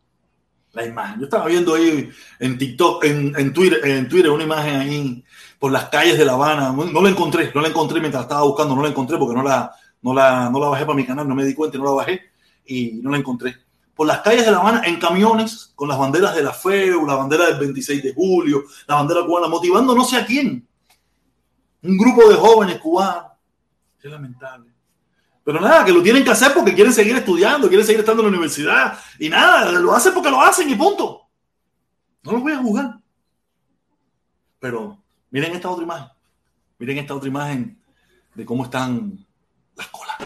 La imagen. Yo estaba viendo ahí en TikTok, en, en Twitter, en Twitter, una imagen ahí por las calles de La Habana. No, no la encontré, no la encontré mientras estaba buscando, no la encontré porque no la, no la, no la bajé para mi canal, no me di cuenta y no la bajé y no la encontré. Por las calles de La Habana, en camiones, con las banderas de la FEU, la bandera del 26 de julio, la bandera cubana, motivando no sé a quién. Un grupo de jóvenes cubanos. Qué lamentable. Pero nada, que lo tienen que hacer porque quieren seguir estudiando, quieren seguir estando en la universidad. Y nada, lo hacen porque lo hacen y punto. No los voy a jugar. Pero miren esta otra imagen. Miren esta otra imagen de cómo están las colas.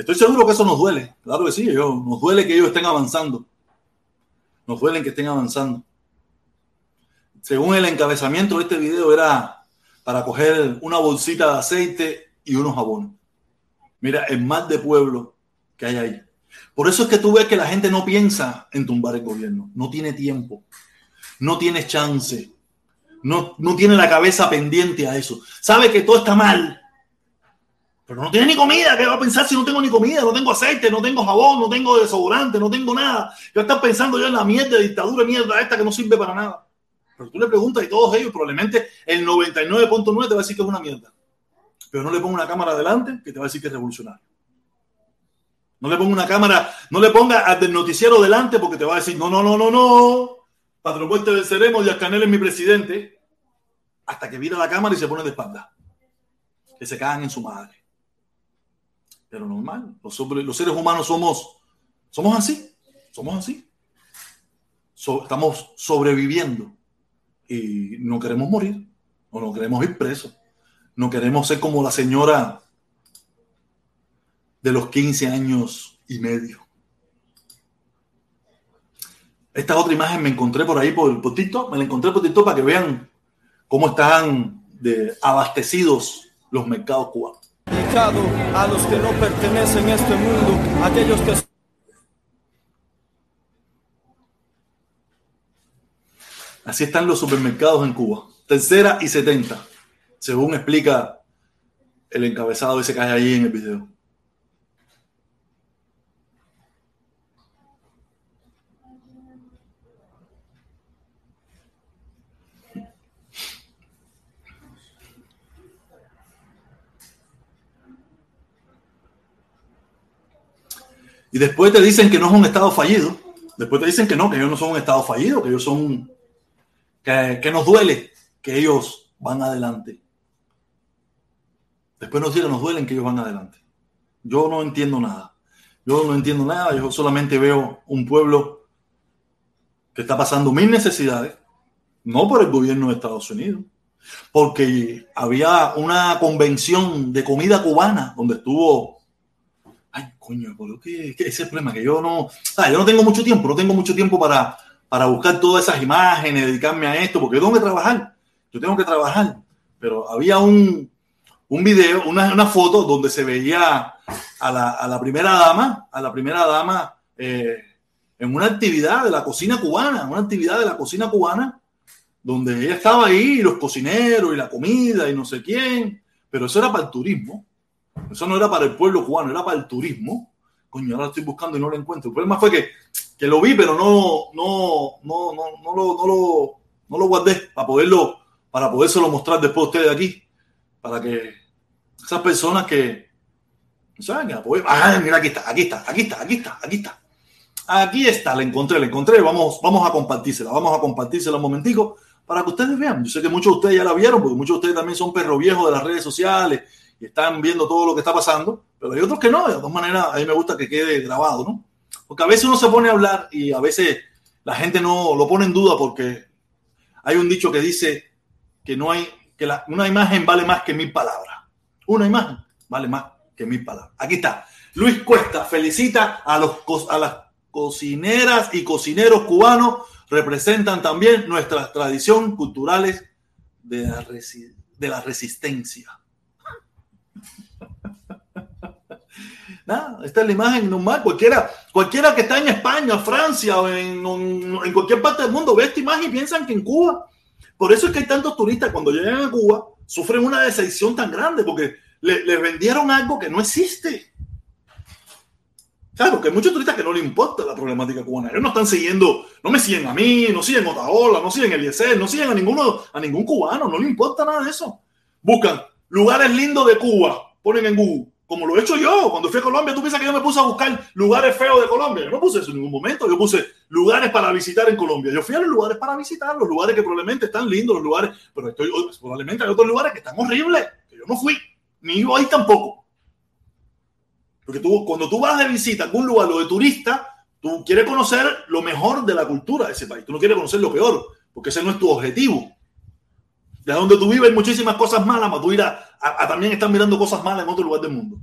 Estoy seguro que eso nos duele. Claro que sí, yo- nos duele que ellos estén avanzando. Nos duele que estén avanzando. Según el encabezamiento de este video, era para coger una bolsita de aceite y unos jabones. Mira, el mal de pueblo que hay ahí. Por eso es que tú ves que la gente no piensa en tumbar el gobierno. No tiene tiempo. No tiene chance. No, no tiene la cabeza pendiente a eso. Sabe que todo está mal. Pero no tiene ni comida. ¿Qué va a pensar si no tengo ni comida? No tengo aceite, no tengo jabón, no tengo desodorante, no tengo nada. Yo estar pensando yo en la mierda dictadura, mierda esta que no sirve para nada. Pero tú le preguntas y todos ellos, probablemente el 99.9 te va a decir que es una mierda. Pero no le ponga una cámara adelante que te va a decir que es revolucionario. No le ponga una cámara, no le ponga al noticiero delante porque te va a decir, no, no, no, no, no. Patrón Puente venceremos, Díaz Canel es mi presidente. Hasta que vira la cámara y se pone de espalda. Que se cagan en su madre. Pero normal, los, seres humanos somos, somos así, somos así. Estamos sobreviviendo y no queremos morir, o no queremos ir presos, no queremos ser como la señora de los 15 años y medio. Esta otra imagen me encontré por ahí por, por TikTok, me la encontré por TikTok para que vean cómo están abastecidos los mercados cubanos. Dedicado a los que no pertenecen a este mundo, aquellos que Así están los supermercados en Cuba. Tercera y 70, según explica el encabezado ese que hay ahí en el video. Y después te dicen que no es un estado fallido. Después te dicen que no, que ellos no son un estado fallido, que ellos son. que, nos duele que ellos van adelante. Después nos dicen, nos duelen que ellos van adelante. Yo no entiendo nada. Yo no entiendo nada. Yo solamente veo un pueblo que está pasando mil necesidades, no por el gobierno de Estados Unidos, porque había una convención de comida cubana donde estuvo. Ay, coño, pero ¿qué, qué es el problema? Que yo no. Ah, yo no tengo mucho tiempo, no tengo mucho tiempo para, para buscar todas esas imágenes, dedicarme a esto, porque yo tengo que trabajar. Yo tengo que trabajar. Pero había un, un video, una, una foto donde se veía a la, a la primera dama, a la primera dama eh, en una actividad de la cocina cubana, una actividad de la cocina cubana, donde ella estaba ahí, y los cocineros y la comida y no sé quién, pero eso era para el turismo. Eso no era para el pueblo cubano, era para el turismo. Coño, ahora estoy buscando y no lo encuentro. El problema fue que, que lo vi, pero no, no, no, no, no, lo, no, lo, no lo guardé para poderlo, para podérselo mostrar después a ustedes aquí, para que esas personas que saben. Ah, mira, aquí está, aquí está, aquí está, aquí está, aquí está. Aquí está, la encontré, la encontré. Vamos, vamos a compartírsela, vamos a compartírsela un momentico para que ustedes vean. Yo sé que muchos de ustedes ya la vieron, porque muchos de ustedes también son perro viejos de las redes sociales y están viendo todo lo que está pasando, pero hay otros que no. De todas maneras, a mí me gusta que quede grabado, ¿no? Porque a veces uno se pone a hablar y a veces la gente no lo pone en duda porque hay un dicho que dice que no hay, que una imagen vale más que mil palabras. Una imagen vale más que mil palabras. Aquí está. Luis Cuesta felicita a, los, a las cocineras y cocineros cubanos. Representan también nuestras tradiciones culturales de la, de la resistencia. Esta es la imagen normal. Cualquiera, cualquiera que está en España, Francia o en, cualquier parte del mundo ve esta imagen y piensan que en Cuba. Por eso es que hay tantos turistas cuando llegan a Cuba sufren una decepción tan grande porque le, le vendieron algo que no existe. Claro, que hay muchos turistas que no le importa la problemática cubana. Ellos no están siguiendo, no me siguen a mí, no siguen Otaola, no siguen a Eliezer, no siguen a ninguno, a ningún cubano, no le importa nada de eso. Buscan lugares lindos de Cuba, ponen en Google, como lo he hecho yo cuando fui a Colombia. ¿Tú piensas que yo me puse a buscar lugares feos de Colombia? Yo no puse eso en ningún momento. Yo puse lugares para visitar en Colombia. Yo fui a los lugares para visitar, los lugares que probablemente están lindos, los lugares, pero estoy, probablemente hay otros lugares que están horribles, que yo no fui, ni iba ahí tampoco. Porque tú, cuando tú vas de visita a algún lugar, lo de turista, tú quieres conocer lo mejor de la cultura de ese país. Tú no quieres conocer lo peor, porque ese no es tu objetivo. De donde tú vives hay muchísimas cosas malas, para tú ir a, también estar mirando cosas malas en otro lugar del mundo.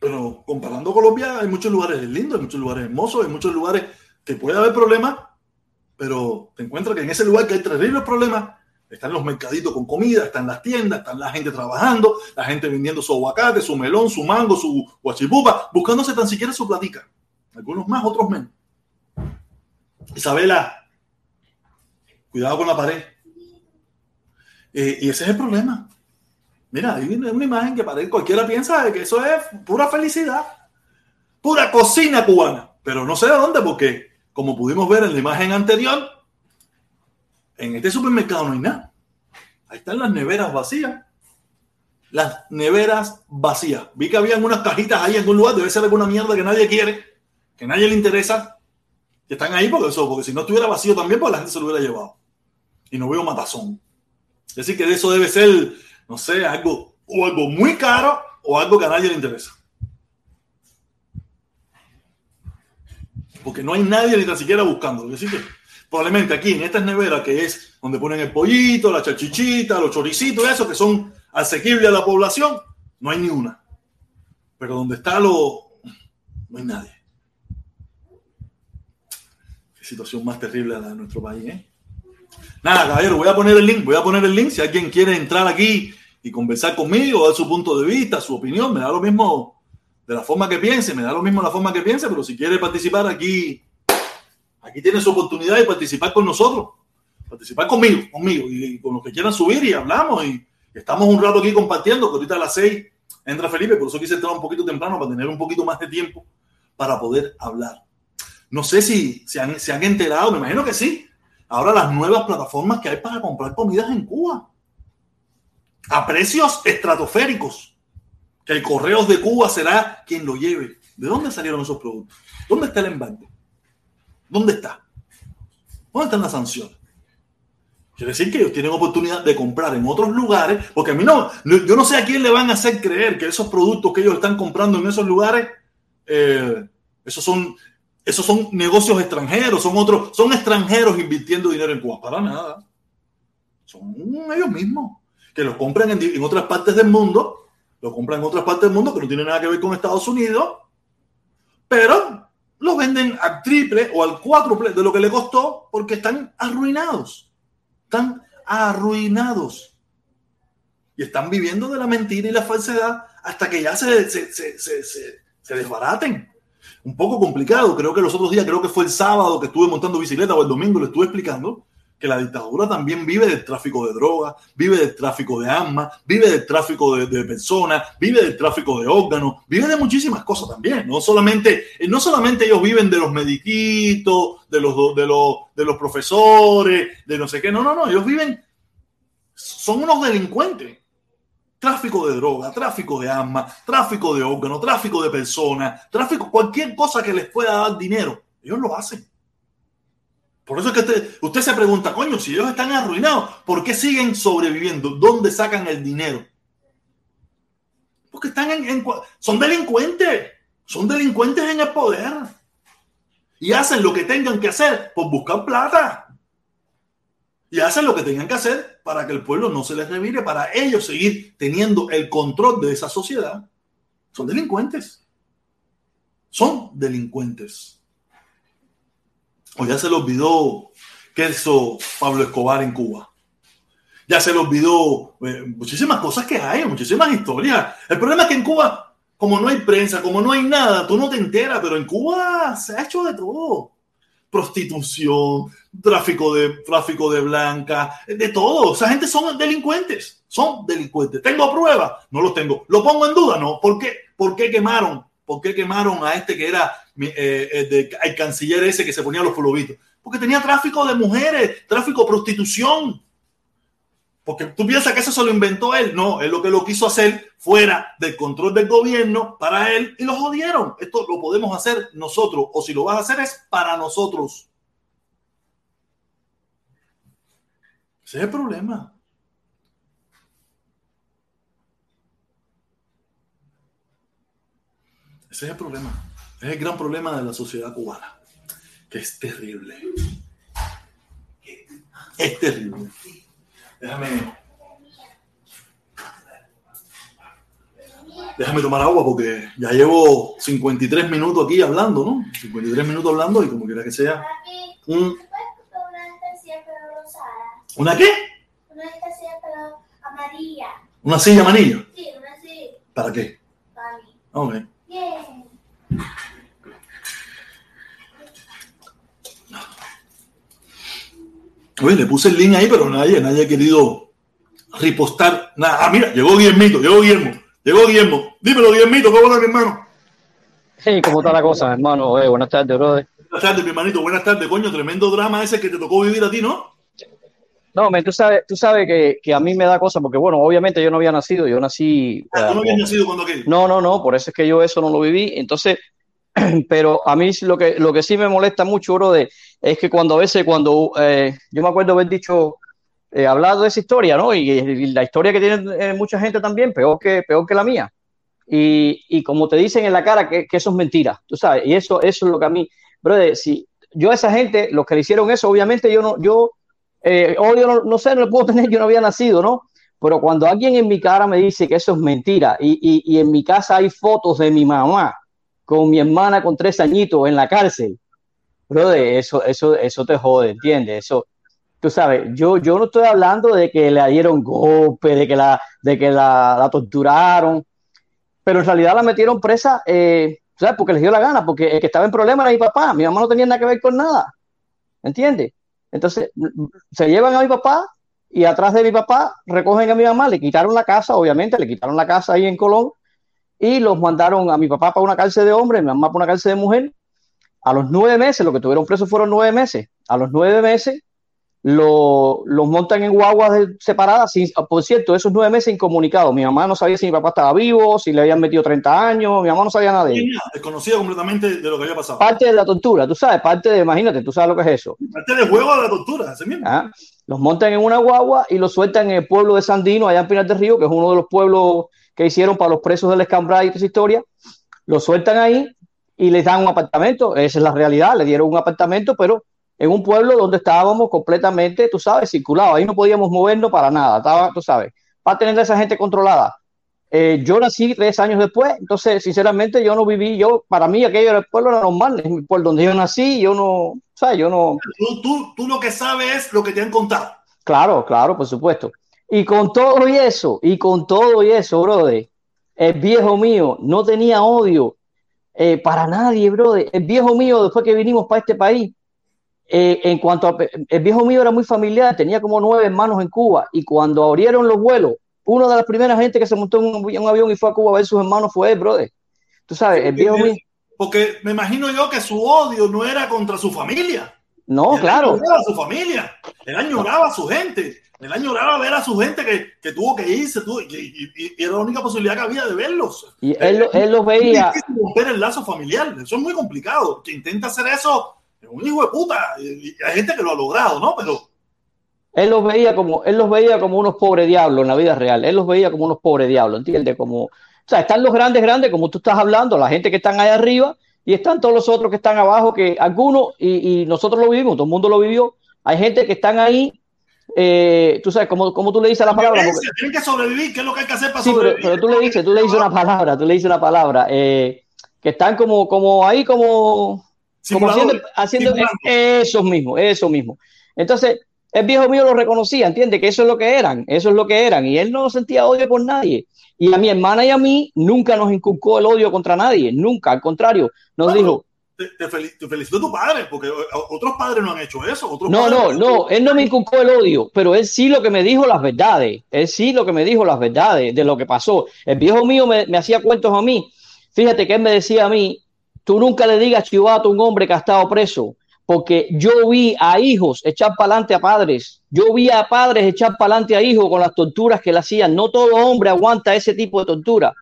Pero comparando Colombia, hay muchos lugares lindos, hay muchos lugares hermosos, hay muchos lugares que puede haber problemas, pero te encuentras que en ese lugar que hay terribles problemas, están los mercaditos con comida, están las tiendas, están la gente trabajando, la gente vendiendo su aguacate, su melón, su mango, su guachipupa, buscándose tan siquiera su platica. Algunos más, otros menos. Isabela, cuidado con la pared. Eh, y ese es el problema. Mira, hay una imagen que parece, cualquiera piensa que eso es pura felicidad, pura cocina cubana, pero no sé de dónde, porque como pudimos ver en la imagen anterior, en este supermercado no hay nada. Ahí están las neveras vacías. Las neveras vacías. Vi que habían unas cajitas ahí en algún lugar, debe ser alguna mierda que nadie quiere, que nadie le interesa, que están ahí por eso, porque si no estuviera vacío también, pues la gente se lo hubiera llevado. Y no veo matazón. Es decir, que de eso debe ser no sé, algo, o algo muy caro o algo que a nadie le interesa. Porque no hay nadie ni tan siquiera buscando. Así que probablemente aquí en estas neveras, que es donde ponen el pollito, la chachichita, los choricitos, eso que son asequibles a la población, no hay ni una. Pero donde está lo. no hay nadie. Qué situación más terrible la de nuestro país, ¿eh? Nada, caballero, voy a poner el link, voy a poner el link. Si alguien quiere entrar aquí y conversar conmigo, dar su punto de vista, su opinión, me da lo mismo de la forma que piense, me da lo mismo la forma que piense, pero si quiere participar aquí, aquí tiene su oportunidad de participar con nosotros, participar conmigo, conmigo, y, con los que quieran subir y hablamos y estamos un rato aquí compartiendo, que ahorita a las seis entra Felipe, por eso quise entrar un poquito temprano para tener un poquito más de tiempo para poder hablar. No sé si se han, se han enterado, me imagino que sí, ahora las nuevas plataformas que hay para comprar comidas en Cuba a precios estratosféricos. Que el Correos de Cuba será quien lo lleve. ¿De dónde salieron esos productos? ¿Dónde está el embargo? ¿Dónde está? ¿Dónde están las sanciones? Quiere decir que ellos tienen oportunidad de comprar en otros lugares, porque a mí no, no- yo no sé a quién le van a hacer creer que esos productos que ellos están comprando en esos lugares, eh, esos son, esos son negocios extranjeros, son otros, son extranjeros invirtiendo dinero en Cuba. Para nada. Son ellos mismos que los compran en, en otras partes del mundo, lo compran en otras partes del mundo que no tienen nada que ver con Estados Unidos, pero lo venden al triple o al cuádruple de lo que le costó porque están arruinados. Están arruinados. Y están viviendo de la mentira y la falsedad hasta que ya se desbaraten. Un poco complicado. Creo que los otros días, creo que fue el sábado que estuve montando bicicleta o el domingo, le estuve explicando que la dictadura también vive del tráfico de drogas, vive del tráfico de armas, vive del tráfico de, personas, vive del tráfico de órganos, vive de muchísimas cosas también. No solamente, eh, no solamente ellos viven de los mediquitos, de los, de, los, de los profesores, de no sé qué. No, no, no. Ellos viven, son unos delincuentes. Tráfico de droga, tráfico de armas, tráfico de órganos, tráfico de personas, tráfico, cualquier cosa que les pueda dar dinero. Ellos lo hacen. Por eso es que usted, usted se pregunta, coño, si ellos están arruinados, ¿por qué siguen sobreviviendo? ¿Dónde sacan el dinero? Porque están en, en son delincuentes, son delincuentes en el poder. Y hacen lo que tengan que hacer por buscar plata. Y hacen lo que tengan que hacer para que el pueblo no se les revire, para ellos seguir teniendo el control de esa sociedad. Son delincuentes. Son delincuentes. O ya se le olvidó que hizo Pablo Escobar en Cuba. Ya se le olvidó eh, muchísimas cosas que hay, muchísimas historias. El problema es que en Cuba, como no hay prensa, como no hay nada, tú no te enteras, pero en Cuba se ha hecho de todo. Prostitución, tráfico de, tráfico de blanca, de todo. Esa gente son delincuentes, son delincuentes. ¿Tengo pruebas? No los tengo. ¿Lo pongo en duda? No. ¿Por qué? ¿Por qué quemaron? ¿Por qué quemaron a este que era eh, eh, de- el canciller ese que se ponía los polovitos? Porque tenía tráfico de mujeres, tráfico, prostitución. Porque tú piensas que eso se lo inventó él. No, él lo que lo quiso hacer fuera del control del gobierno para él y lo jodieron. Esto lo podemos hacer nosotros, o si lo vas a hacer es para nosotros. Ese es el problema. Ese es el problema. Es el gran problema de la sociedad cubana, que es terrible. Es terrible. Déjame. Déjame tomar agua porque ya llevo 53 minutos aquí hablando, ¿no? 53 minutos hablando y como quiera que sea. un- ¿Una qué? Una de pelo amarilla. ¿Una silla manilla? Sí, una así. ¿Para qué? Para mí. Ok. Bien. Oye, le puse el link ahí, pero nadie, nadie ha querido ripostar nada. Ah, mira, llegó Guillermito, llegó Guillermo, llegó Guillermo. Dímelo, Guillermito, ¿cómo va mi hermano? Hey, ¿cómo está la cosa, hermano? Eh, buenas tardes, brother. Buenas tardes, mi hermanito, buenas tardes, coño, tremendo drama ese que te tocó vivir a ti, ¿no? No, men, tú sabes, tú sabes que, que a mí me da cosa porque, bueno, obviamente yo no había nacido, yo nací... Ah, tú no eh, habías nacido cuando aquel. No, no, no, por eso es que yo eso no lo viví. Entonces, pero a mí lo que, lo que sí me molesta mucho, bro, de, es que cuando a veces, cuando eh, yo me acuerdo haber dicho, eh, hablado de esa historia, ¿no? Y, y la historia que tiene eh, mucha gente también, peor que, peor que la mía. Y, y como te dicen en la cara que, que eso es mentira, tú sabes, y eso, eso es lo que a mí, brother, si yo a esa gente, los que le hicieron eso, obviamente yo no, yo, eh, odio, no, no sé, no lo puedo tener, yo no había nacido, ¿no? Pero cuando alguien en mi cara me dice que eso es mentira y, y, en mi casa hay fotos de mi mamá con mi hermana con tres añitos en la cárcel, brother, eso, eso, eso te jode, ¿entiendes? Eso, tú sabes, yo, yo no estoy hablando de que le dieron golpe, de que la, de que la, torturaron, pero en realidad la metieron presa, eh, ¿sabes? Porque les dio la gana, porque el que estaba en problema era mi papá, mi mamá no tenía nada que ver con nada, ¿entiendes? Entonces, se llevan a mi papá y atrás de mi papá recogen a mi mamá, le quitaron la casa, obviamente, le quitaron la casa ahí en Colón y los mandaron a mi papá para una cárcel de hombre, mi mamá para una cárcel de mujer. A los nueve meses, lo que tuvieron presos fueron nueve meses. A los nueve meses, lo- los montan en guaguas separadas. sin- por cierto, esos nueve meses incomunicados. Mi mamá no sabía si mi papá estaba vivo, si le habían metido 30 años. Mi mamá no sabía nada de él. Desconocida completamente de lo que había pasado. Parte de la tortura, tú sabes, parte de, imagínate, tú sabes lo que es eso. Parte del juego de la tortura, ese mismo. ¿ah? Los montan en una guagua y los sueltan en el pueblo de Sandino, allá en Pinar del Río, que es uno de los pueblos que hicieron para los presos del Escambray y toda esa historia. Los sueltan ahí y les dan un apartamento. Esa es la realidad, le dieron un apartamento, pero en un pueblo donde estábamos completamente, tú sabes, circulados. Ahí no podíamos movernos para nada, estaba, tú sabes, para tener a esa gente controlada. Eh, yo nací tres años después, entonces, sinceramente, yo no viví, yo, para mí aquello era el pueblo era normal, pueblo donde yo nací, yo no, ¿sabes? Yo no, Tú, tú, tú lo que sabes es lo que te han contado. Claro, claro, por supuesto. Y con todo y eso, y con todo y eso, brother, el viejo mío no tenía odio eh, para nadie, brother. El viejo mío, después que vinimos para este país, eh, en cuanto a, el viejo mío era muy familiar, tenía como nueve hermanos en Cuba, y cuando abrieron los vuelos, una de las primeras gente que se montó en un, avión y fue a Cuba a ver sus hermanos fue él, brother. Tú sabes, el viejo mío. Porque me imagino yo que su odio no era contra su familia. No, Él claro. añoraba a su familia. Él añoraba a su gente. Él añoraba ver a su gente que, que tuvo que irse. tuvo- y, y- y era la única posibilidad que había de verlos. Y él, lo- él los Es veía. difícil romper el lazo familiar. Eso es muy complicado. Que intenta hacer eso es un hijo de puta. Hay gente que lo ha logrado, ¿no? Pero él los veía como, él los veía como unos pobres diablos en la vida real. Él los veía como unos pobres diablos, ¿entiendes? Como, o sea, están los grandes, grandes, como tú estás hablando, la gente que están allá arriba, y están todos los otros que están abajo, que algunos, y, y nosotros lo vivimos, todo el mundo lo vivió. Hay gente que están ahí, eh, tú sabes, como, como tú le dices la palabra. porque- tienen que sobrevivir. ¿Qué es lo que hay que hacer para Sí, pero, sobrevivir? pero tú le dices, tú le dices una palabra, tú le dices una palabra, eh, que están como, como ahí, como, como haciendo, haciendo eso mismo, eso mismo. Entonces, el viejo mío lo reconocía, entiende que eso es lo que eran, eso es lo que eran, y él no sentía odio por nadie. Y a mi hermana y a mí nunca nos inculcó el odio contra nadie, nunca, al contrario, nos dijo, Te, te fel- te felicito a tu padre, porque otros padres no han hecho eso. Otros No, no, no, él no me inculcó el odio, pero él sí lo que me dijo las verdades, él sí lo que me dijo las verdades de lo que pasó. El viejo mío me, me hacía cuentos a mí, fíjate que él me decía a mí, tú nunca le digas chivato a un hombre que ha estado preso, porque yo vi a hijos echar para adelante a padres, yo vi a padres echar para adelante a hijos con las torturas que le hacían, no todo hombre aguanta ese tipo de tortura.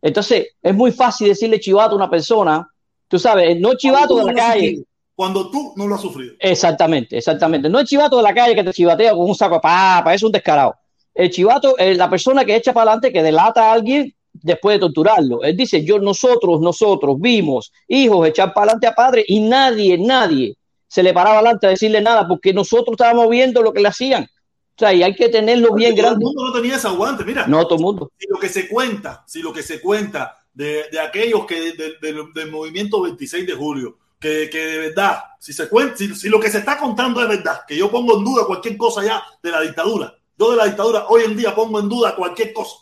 Entonces, es muy fácil decirle chivato a una persona, tú sabes, no chivato de la calle. Cuando tú no lo has sufrido. Exactamente, exactamente. No el chivato de la calle que te chivatea con un saco de papa, es un descarado. El chivato es la persona que echa para adelante, que delata a alguien después de torturarlo. Él dice, yo, nosotros, nosotros vimos hijos echar para adelante a padres y nadie, nadie se le paraba adelante a decirle nada porque nosotros estábamos viendo lo que le hacían. O sea, y hay que tenerlo bien Todo el grande. mundo no tenía ese aguante. Mira, No, todo el mundo. si lo que se cuenta, si lo que se cuenta de, de aquellos que de- de- del movimiento 26 de julio, que, que de verdad, si se cuenta, si, si lo que se está contando es verdad, que yo pongo en duda cualquier cosa ya de la dictadura, yo de la dictadura hoy en día pongo en duda cualquier cosa,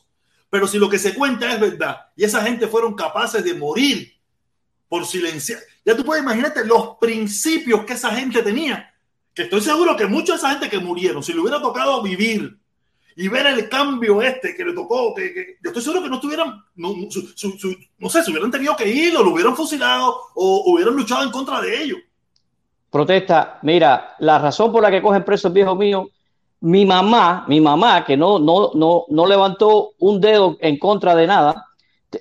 pero si lo que se cuenta es verdad y esa gente fueron capaces de morir por silenciar, ya tú puedes imaginarte los principios que esa gente tenía, que estoy seguro que mucha de esa gente que murieron, si le hubiera tocado vivir y ver el cambio este que le tocó, que, yo estoy seguro que no estuvieran, no, no, sé, se hubieran tenido que ir o lo hubieran fusilado o hubieran luchado en contra de ellos. protesta. Mira, la razón por la que cogen preso el viejo mío, mi mamá, mi mamá, que no, no, no, no levantó un dedo en contra de nada,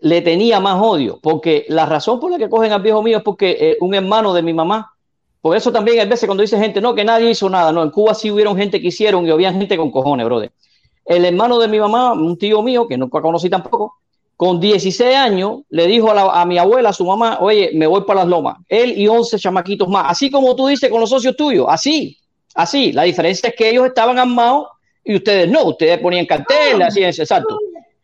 le tenía más odio, porque la razón por la que cogen al viejo mío es porque eh, un hermano de mi mamá, por eso también a veces cuando dice gente, no, que nadie hizo nada, no, en Cuba sí hubieron gente que hicieron y había gente con cojones, brother. El hermano de mi mamá, un tío mío, que nunca conocí tampoco, con 16 años le dijo a, a mi abuela, a su mamá, oye, me voy para las lomas. Él y 11 chamaquitos más. Así como tú dices con los socios tuyos, así, así. La diferencia es que ellos estaban armados y ustedes no, ustedes ponían carteles, así es, exacto.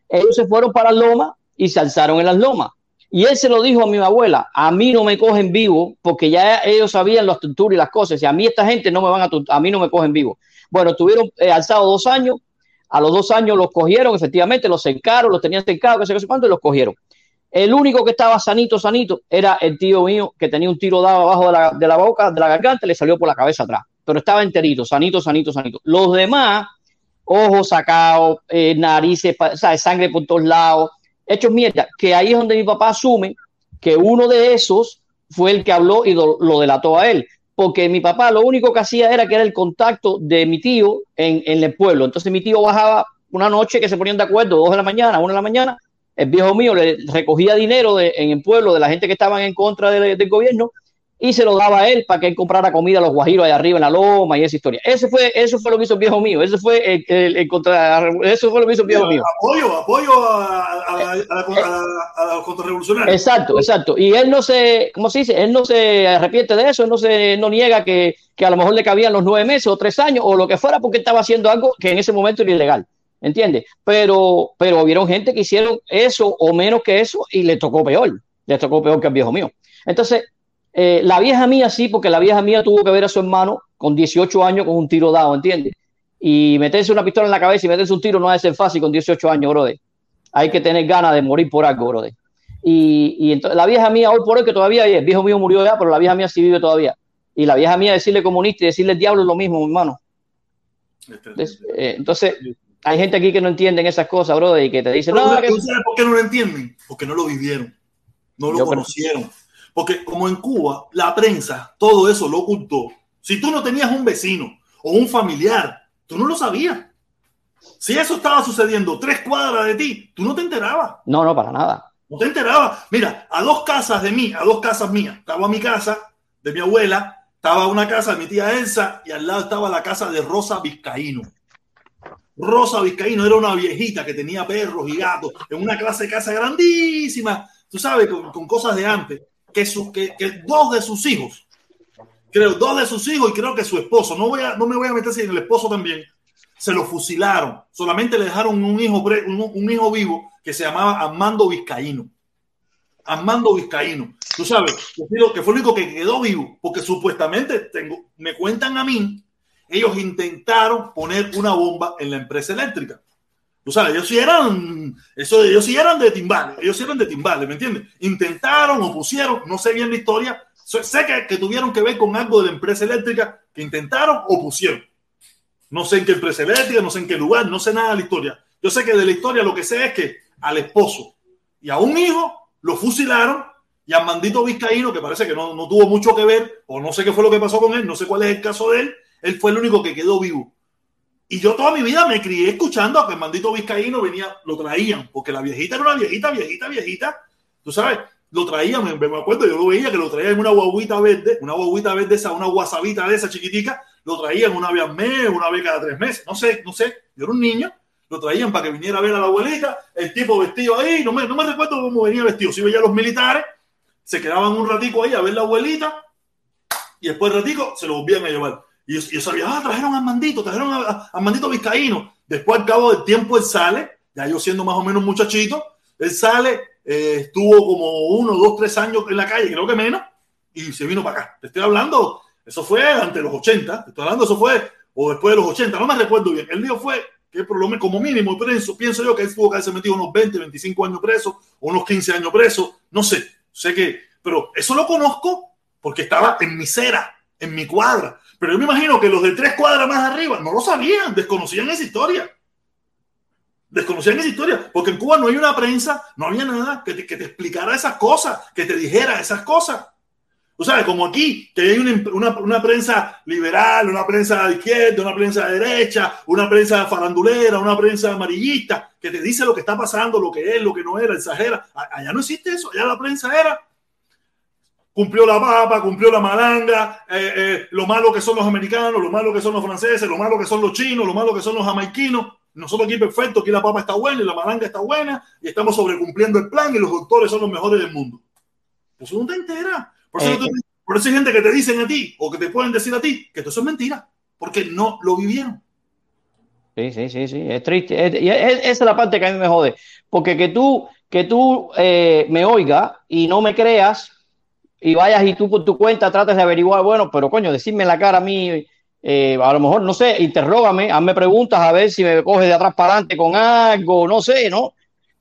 Ellos se fueron para las lomas y se alzaron en las lomas. Y él se lo dijo a mi abuela, a mí no me cogen vivo porque ya ellos sabían las torturas y las cosas. Y a mí esta gente no me van a, a mí no me cogen vivo. Bueno, estuvieron eh, alzados dos años. A los dos años los cogieron, efectivamente, los cercaron, los tenían cercados, que sé qué sé cuánto, y los cogieron. El único que estaba sanito, sanito, era el tío mío que tenía un tiro dado abajo de la, de la boca, de la garganta, y le salió por la cabeza atrás. Pero estaba enterito, sanito, sanito, sanito. Los demás, ojos sacados, eh, narices, ¿sabes? sangre por todos lados, hechos mierda. Que ahí es donde mi papá asume que uno de esos fue el que habló y lo, delató a él. porque mi papá lo único que hacía era que era el contacto de mi tío en, el pueblo. Entonces mi tío bajaba una noche que se ponían de acuerdo, dos de la mañana, una de la mañana, el viejo mío le recogía dinero en el pueblo de la gente que estaban en contra de- del gobierno y se lo daba a él para que él comprara comida a los guajiros allá arriba en la loma y esa historia. Eso fue, eso fue lo que hizo el viejo mío, eso fue el, el- el contra, eso fue lo que hizo el viejo mío. Apoyo, apoyo a, a, a, los contrarrevolucionarios. Exacto, exacto. Y él no se, ¿cómo se dice? Él no se arrepiente de eso, él no se no niega que, que a lo mejor le cabían los nueve meses o tres años o lo que fuera porque estaba haciendo algo que en ese momento era ilegal. ¿Entiendes? Pero, pero hubieron gente que hicieron eso o menos que eso y le tocó peor. Le tocó peor que al viejo mío. Entonces, eh, la vieja mía sí, porque la vieja mía tuvo que ver a su hermano con 18 años con un tiro dado, ¿entiendes? Y meterse una pistola en la cabeza y meterse un tiro no es ser fácil con 18 años, brother. Hay que tener ganas de morir por algo, brother. Y, y entonces la vieja mía, hoy por hoy, que todavía el viejo mío murió ya, pero la vieja mía sí vive todavía. Y la vieja mía decirle comunista y decirle el diablo es lo mismo, mi hermano. Eh, entonces, hay gente aquí que no entienden esas cosas, brother, y que te dicen, no, que- ¿tú sabes por qué no lo entienden? Porque no lo vivieron, no lo Yo creo- conocieron. Porque como en Cuba, la prensa, todo eso lo ocultó. Si tú no tenías un vecino o un familiar, tú no lo sabías. Si eso estaba sucediendo tres cuadras de ti, tú no te enterabas. no, no, para nada. No te enterabas. Mira, a dos casas de mí, a dos casas mías. Estaba mi casa, de mi abuela, estaba una casa de mi tía Elsa y al lado estaba la casa de Rosa Vizcaíno. Rosa Vizcaíno era una viejita que tenía perros y gatos en una clase de casa grandísima, tú sabes, con, con cosas de antes, que, su- que, que dos de sus hijos, creo, dos de sus hijos y creo que su esposo, no, voy a, no me voy a meter si en el esposo también, se lo fusilaron. Solamente le dejaron un hijo, un, un hijo vivo que se llamaba Armando Vizcaíno. Armando Vizcaíno. Tú sabes, que fue el único que quedó vivo, porque supuestamente tengo, me cuentan a mí, ellos intentaron poner una bomba en la empresa eléctrica. Tú sabes, ellos sí eran, eso, ellos sí eran de timbales, ellos sí eran de timbales, ¿me entiendes? Intentaron o pusieron, no sé bien la historia, sé que tuvieron que ver con algo de la empresa eléctrica que intentaron o pusieron. No sé en qué empresa eléctrica, no sé en qué lugar, no sé nada de la historia. Yo sé que de la historia lo que sé es que al esposo y a un hijo lo fusilaron y a Mandito Vizcaíno, que parece que no, no tuvo mucho que ver, o no sé qué fue lo que pasó con él, no sé cuál es el caso de él, él fue el único que quedó vivo. Y yo toda mi vida me crié escuchando a que el Mandito Vizcaíno venía, lo traían, porque la viejita era una viejita, viejita, viejita, tú sabes, lo traían, me, me acuerdo, yo lo veía que lo traían en una guaguita verde, una guaguita verde esa, una guasabita de esa chiquitica, lo traían una vez al mes, una vez cada tres meses, no sé, no sé, yo era un niño, lo traían para que viniera a ver a la abuelita, el tipo vestido ahí, no me, no me recuerdo cómo venía vestido, si veía a los militares, se quedaban un ratico ahí a ver la abuelita, y después el ratico se lo volvían a llevar. Y yo, yo sabía, ah, trajeron a Mandito, trajeron a, a- Vizcaíno. Después, al cabo del tiempo, él sale, ya yo siendo más o menos muchachito, él sale, eh, estuvo como uno, dos, tres años en la calle, creo que menos, y se vino para acá. Te estoy hablando, eso fue ante los 80, te estoy hablando, eso fue, o después de los 80, no me recuerdo bien. El lío fue que por lo menos, como mínimo, pienso, pienso yo que él tuvo que haberse metido unos 20, 25 años preso, o unos 15 años preso, no sé, sé que, pero eso lo conozco porque estaba en mi cera, en mi cuadra. Pero yo me imagino que los de tres cuadras más arriba no lo sabían, desconocían esa historia. Desconocían esa historia, porque en Cuba no hay una prensa, no había nada que te, explicara esas cosas, que te dijera esas cosas. Tú sabes, como aquí, que hay una, prensa liberal, una prensa de izquierda, una prensa de derecha, una prensa farandulera, una prensa amarillista, que te dice lo que está pasando, lo que es, lo que no era, exagera. Allá no existe eso, allá la prensa era cumplió la papa, cumplió la malanga, eh, eh, lo malo que son los americanos, lo malo que son los franceses, lo malo que son los chinos, lo malo que son los jamaiquinos. Nosotros aquí perfecto, aquí la papa está buena y la malanga está buena y estamos sobrecumpliendo el plan y los doctores son los mejores del mundo. Pues eso no te entera. Por eso, Eh, no te- por eso hay gente que te dicen a ti o que te pueden decir a ti que eso es mentira, porque no lo vivieron. Sí, sí, sí, sí, es triste. Es- y es- esa es la parte que a mí me jode. Porque que tú, que tú eh, me oigas y no me creas y vayas y tú por tu cuenta trates de averiguar, bueno, pero coño, decirme la cara a mí, eh, a lo mejor, no sé, interrógame, hazme preguntas a ver si me coges de atrás para adelante con algo, no sé, ¿no?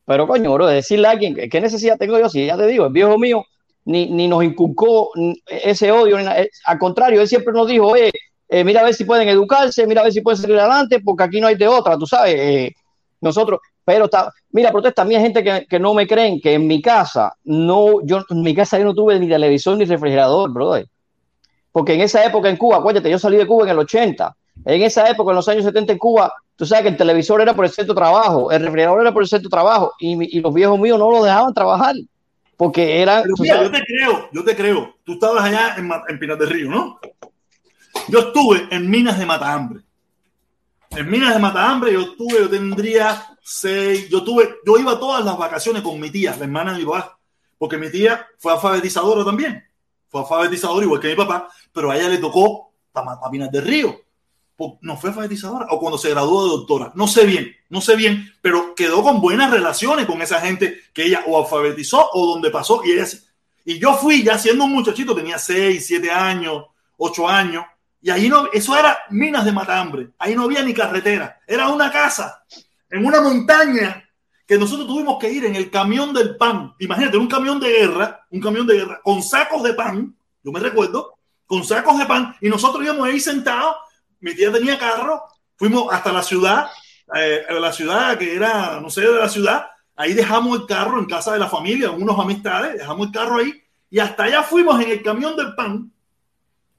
Pero coño, bro, decirle a alguien, ¿qué necesidad tengo yo? Si ya te digo, el viejo mío ni, ni nos inculcó ese odio, ni al contrario, él siempre nos dijo, eh, mira a ver si pueden educarse, mira a ver si pueden salir adelante, porque aquí no hay de otra, tú sabes. eh, nosotros, pero está, mira, protesta, a mí hay gente que, que no me creen que en mi casa, no, yo en mi casa yo no tuve ni televisor ni refrigerador, brother. porque en esa época en Cuba, acuérdate, yo salí de Cuba en el 80, en esa época, en los años 70 en Cuba, tú sabes que el televisor era por el centro de trabajo, el refrigerador era por el centro de trabajo, y, y los viejos míos no lo dejaban trabajar, porque era... Mira, yo te creo, yo te creo. Tú estabas allá en, en Pinas del Río, ¿no? Yo estuve en Minas de Matahambre. En Minas de Matahambre yo estuve, yo tendría seis, yo tuve, yo iba todas las vacaciones con mi tía, la hermana de mi papá, porque mi tía fue alfabetizadora también, fue alfabetizadora igual que mi papá, pero a ella le tocó para Pinas del Río. No fue alfabetizadora o cuando se graduó de doctora, no sé bien, no sé bien, pero quedó con buenas relaciones con esa gente que ella o alfabetizó o donde pasó y ella y yo fui ya siendo un muchachito, tenía 6, 7 años, 8 años, y ahí no, eso era minas de matambre, ahí no había ni carretera, era una casa en una montaña que nosotros tuvimos que ir en el camión del pan. Imagínate, un camión de guerra, un camión de guerra con sacos de pan, yo me recuerdo, con sacos de pan, y nosotros íbamos ahí sentados, mi tía tenía carro, fuimos hasta la ciudad, eh, la ciudad que era, no sé, de la ciudad, ahí dejamos el carro en casa de la familia, unos amistades, dejamos el carro ahí, y hasta allá fuimos en el camión del pan,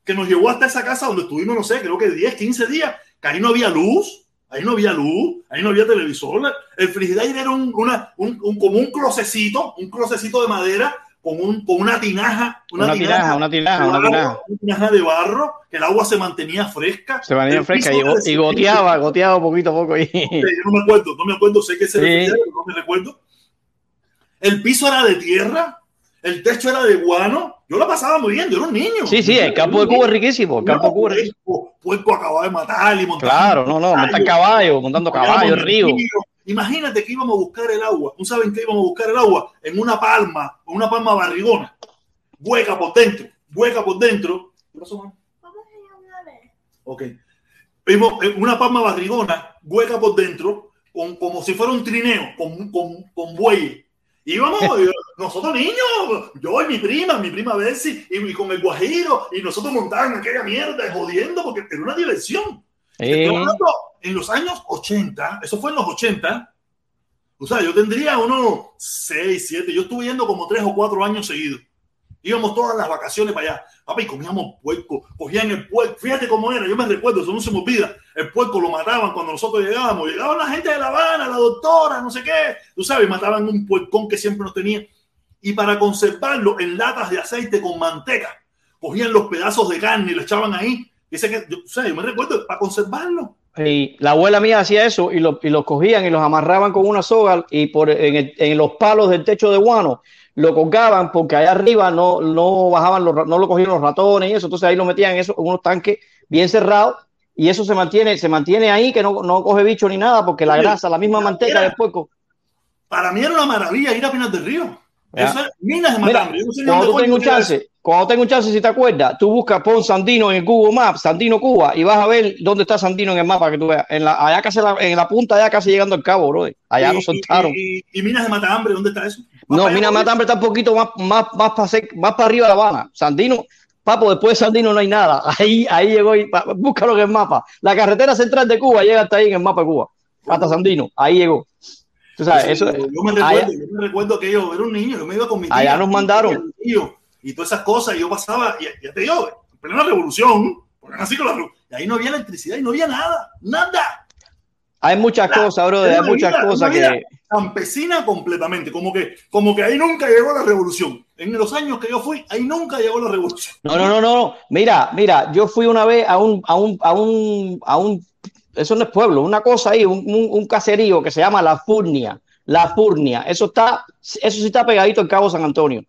que nos llevó hasta esa casa donde estuvimos, no sé, creo que 10, 15 días, que ahí no había luz, ahí no había luz, ahí no había televisor, el frigidaire era un, una, un, un- como un closecito, un closecito de madera, con, un, con una tinaja, Una tinaja, una tinaja, una tinaja. una tinaja de barro, que el agua se mantenía fresca. Se mantenía fresca y, goteaba, goteaba poquito a poco. ahí. Yo no me acuerdo, no me acuerdo, sé que ese Sí. refrigerador, no me recuerdo. El piso era de tierra, el techo era de guano. Yo la pasaba muy bien, yo era un niño. Sí, sí, el campo de Cuba es riquísimo, el campo de Cuba es riquísimo. Puerco, puerco acababa de matar y montar. Claro, no, no, montar caballo, montando caballo, río. en. Imagínate que íbamos a buscar el agua. ¿No saben que íbamos a buscar el agua? En una palma, una palma barrigona. Hueca por dentro, hueca por dentro. ¿Qué pasó, mamá? Ok. Vimos en una palma barrigona, hueca por dentro, con, como si fuera un trineo, con, con, con bueyes. Íbamos, eh, nosotros niños, yo y mi prima, mi prima Bessie, y, y con el guajiro, y nosotros montaban aquella mierda, jodiendo, porque era una diversión. Eh, hablando en los años 80, eso fue en los 80. O sea, yo tendría unos 6, 7, yo estuve yendo como 3 o 4 años seguidos. Íbamos todas las vacaciones para allá. Papi, comíamos puerco, cogían el puerco. Fíjate cómo era, yo me recuerdo, eso no se me olvida. El puerco lo mataban cuando nosotros llegábamos. Llegaban la gente de La Habana, la doctora, no sé qué. Tú sabes, mataban un puercón que siempre nos tenía. Y para conservarlo en latas de aceite con manteca, cogían los pedazos de carne y lo echaban ahí. Dice que, yo, sea, yo me recuerdo, para conservarlo. Y la abuela mía hacía eso y, lo- y los cogían y los amarraban con una soga y por en los palos del techo de guano lo colgaban porque allá arriba no, no bajaban los, no lo cogían los ratones y eso, entonces ahí lo metían en, eso, en unos tanques bien cerrados y eso se mantiene, se mantiene ahí que no, no coge bicho ni nada porque la Oye, grasa, la misma manteca del puerco. Para mí era una maravilla ir a Pinas del Río. Eso es minas de Mira, matambre. No cuando tú tengas un era chance, cuando tengas un chance, si te acuerdas, tú buscas, pon Sandino en el Google Maps, Sandino Cuba, y vas a ver dónde está Sandino en el mapa que tú veas. En la, allá casi la- en la punta, allá casi llegando al cabo, bro. Allá Y- nos soltaron. Y, y- y minas de matambre, ¿dónde está eso? No, para mira, allá, Matambre está un poquito más, más, más para más para arriba de La Habana. Sandino, papo, después de Sandino no hay nada. Ahí, ahí llegó, y, búscalo en el mapa. La carretera central de Cuba llega hasta ahí en el mapa de Cuba. Hasta Sandino, ahí llegó. Tú sabes, eso, yo, yo me recuerdo, allá- yo me recuerdo que yo era un niño, yo me iba con mi tía, Allá nos mandaron. tío, y todas esas cosas, y yo pasaba, y ya te digo, en plena revolución, porque nací con la revolución, y ahí no había electricidad y no había nada, nada. Hay muchas cosas, bro, hay muchas vida- cosas que... Campesina completamente, como que, como que ahí nunca llegó la revolución. En los años que yo fui, ahí nunca llegó la revolución. No, no, no, no. Mira, mira, yo fui una vez a un, a un, a un, a un, eso no es pueblo, una cosa ahí, un, un, un caserío que se llama La Furnia. La Furnia. Eso está, eso sí está pegadito al Cabo San Antonio.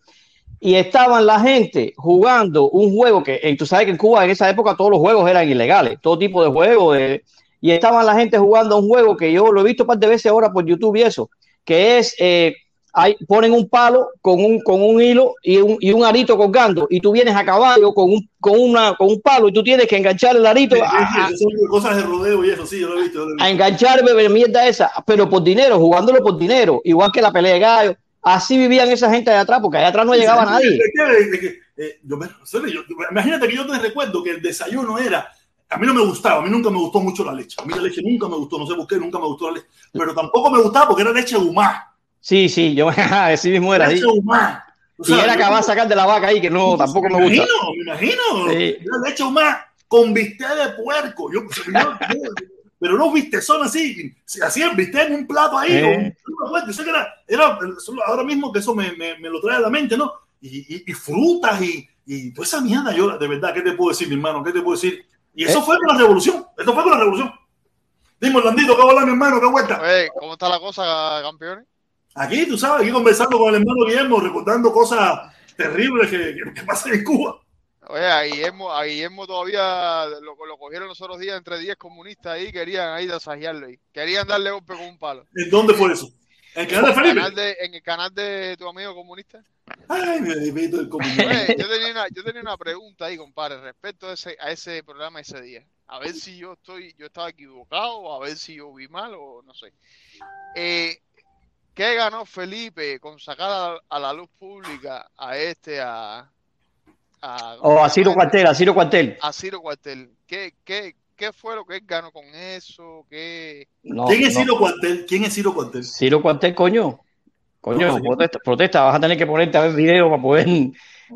Y estaban la gente jugando un juego que, tú sabes que en Cuba en esa época todos los juegos eran ilegales, todo tipo de juegos. de- y estaban la gente jugando un juego que yo lo he visto un par de veces ahora por YouTube y eso, que es, eh, hay, ponen un palo con un, con un hilo y un, y un arito colgando, y tú vienes a caballo con un, con una, con un palo y tú tienes que enganchar el arito Sí, a, sí, son cosas de rodeo y eso, sí, yo lo he visto. yo lo he visto. a enganchar bebé, mierda esa, pero por dinero, jugándolo por dinero, igual que la pelea de gallo. Así vivían esa gente allá atrás, porque allá atrás no llegaba nadie. eh, yo- imagínate que yo te recuerdo que el desayuno era. A mí no me gustaba, a mí nunca me gustó mucho la leche. A mí la leche nunca me gustó, no sé por qué, nunca me gustó la leche. Pero tampoco me gustaba porque era leche humá. Sí, sí, yo así mismo era. Leche humá. O Y sea, era yo- que va a sacar de la vaca ahí, que no, tampoco me gusta. imagino, me imagino. Sí. La leche humana con bistec de puerco. Yo, yo- yo- pero no son así. Hacían bistec en un plato ahí. Eh. bueno, yo sé que era, era- ahora mismo que eso me, me- me lo trae a la mente, ¿no? Y, y- y frutas y, y toda esa mierda. Yo, de verdad, ¿qué te puedo decir, mi hermano? ¿Qué te puedo decir? Y eso Eh. fue con la revolución. Esto fue con la revolución. Dime, Orlandito, ¿qué hola, mi hermano? ¿Qué vuelta? Oye, ¿cómo está la cosa, campeones? Aquí, tú sabes, aquí conversando con el hermano Guillermo, recordando cosas terribles que, que- que pasan en Cuba. Oye, a Guillermo, a Guillermo todavía lo, lo cogieron los otros días entre 10 comunistas ahí, querían ahí desafiarlo ahí. Querían darle golpe con un palo. ¿En dónde fue eso? ¿En el canal de En el Felipe? canal de, en el canal de tu amigo comunista. Ay, mi bebito del comunista. Oye, yo tenía una, yo tenía una pregunta ahí, compadre, respecto a ese, a ese programa ese día. A ver si yo estoy, yo estaba equivocado, o a ver si yo vi mal, o no sé. Eh, ¿Qué ganó Felipe con sacar a, a la luz pública a este, a... a O a Ciro Cuartel, a Ciro Cuartel. a Ciro Cuartel. ¿Qué, qué, ¿Qué fue lo que él ganó con eso? ¿Qué... No, ¿Quién es no. Ciro Cuartel? ¿Quién es Ciro Cuartel? Ciro Cuartel, coño. Coño, No, protesta, protesta, vas a tener que ponerte a ver video para poder,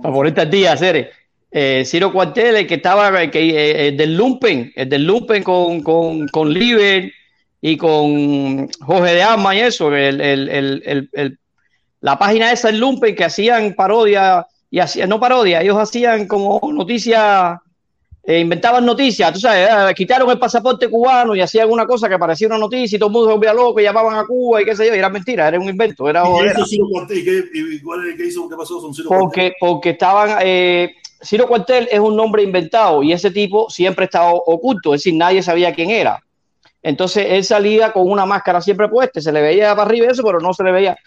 para ponerte al día, hacer. Eh, Ciro Cuartel, el que estaba, el que, eh, el del Lumpen, el del Lumpen con, con, con Liber y con Jorge de Alma y eso, el, el, el, el- el- la página esa, el Lumpen, que hacían parodia, y hacían, no parodia, ellos hacían como noticias, eh, inventaban noticias, tú sabes, eh, quitaron el pasaporte cubano y hacían una cosa que parecía una noticia y todo el mundo se volvía loco y llamaban a Cuba y qué sé yo, y era mentira, era un invento, era ¿Y hizo Ciro Cuartel? ¿Y, qué, y cuál qué hizo? ¿Qué pasó con Ciro Cuartel? Porque, porque estaban, eh, Ciro Cuartel es un nombre inventado y ese tipo siempre estaba oculto, es decir, nadie sabía quién era. Entonces él salía con una máscara siempre puesta, se le veía para arriba eso, pero no se le veía.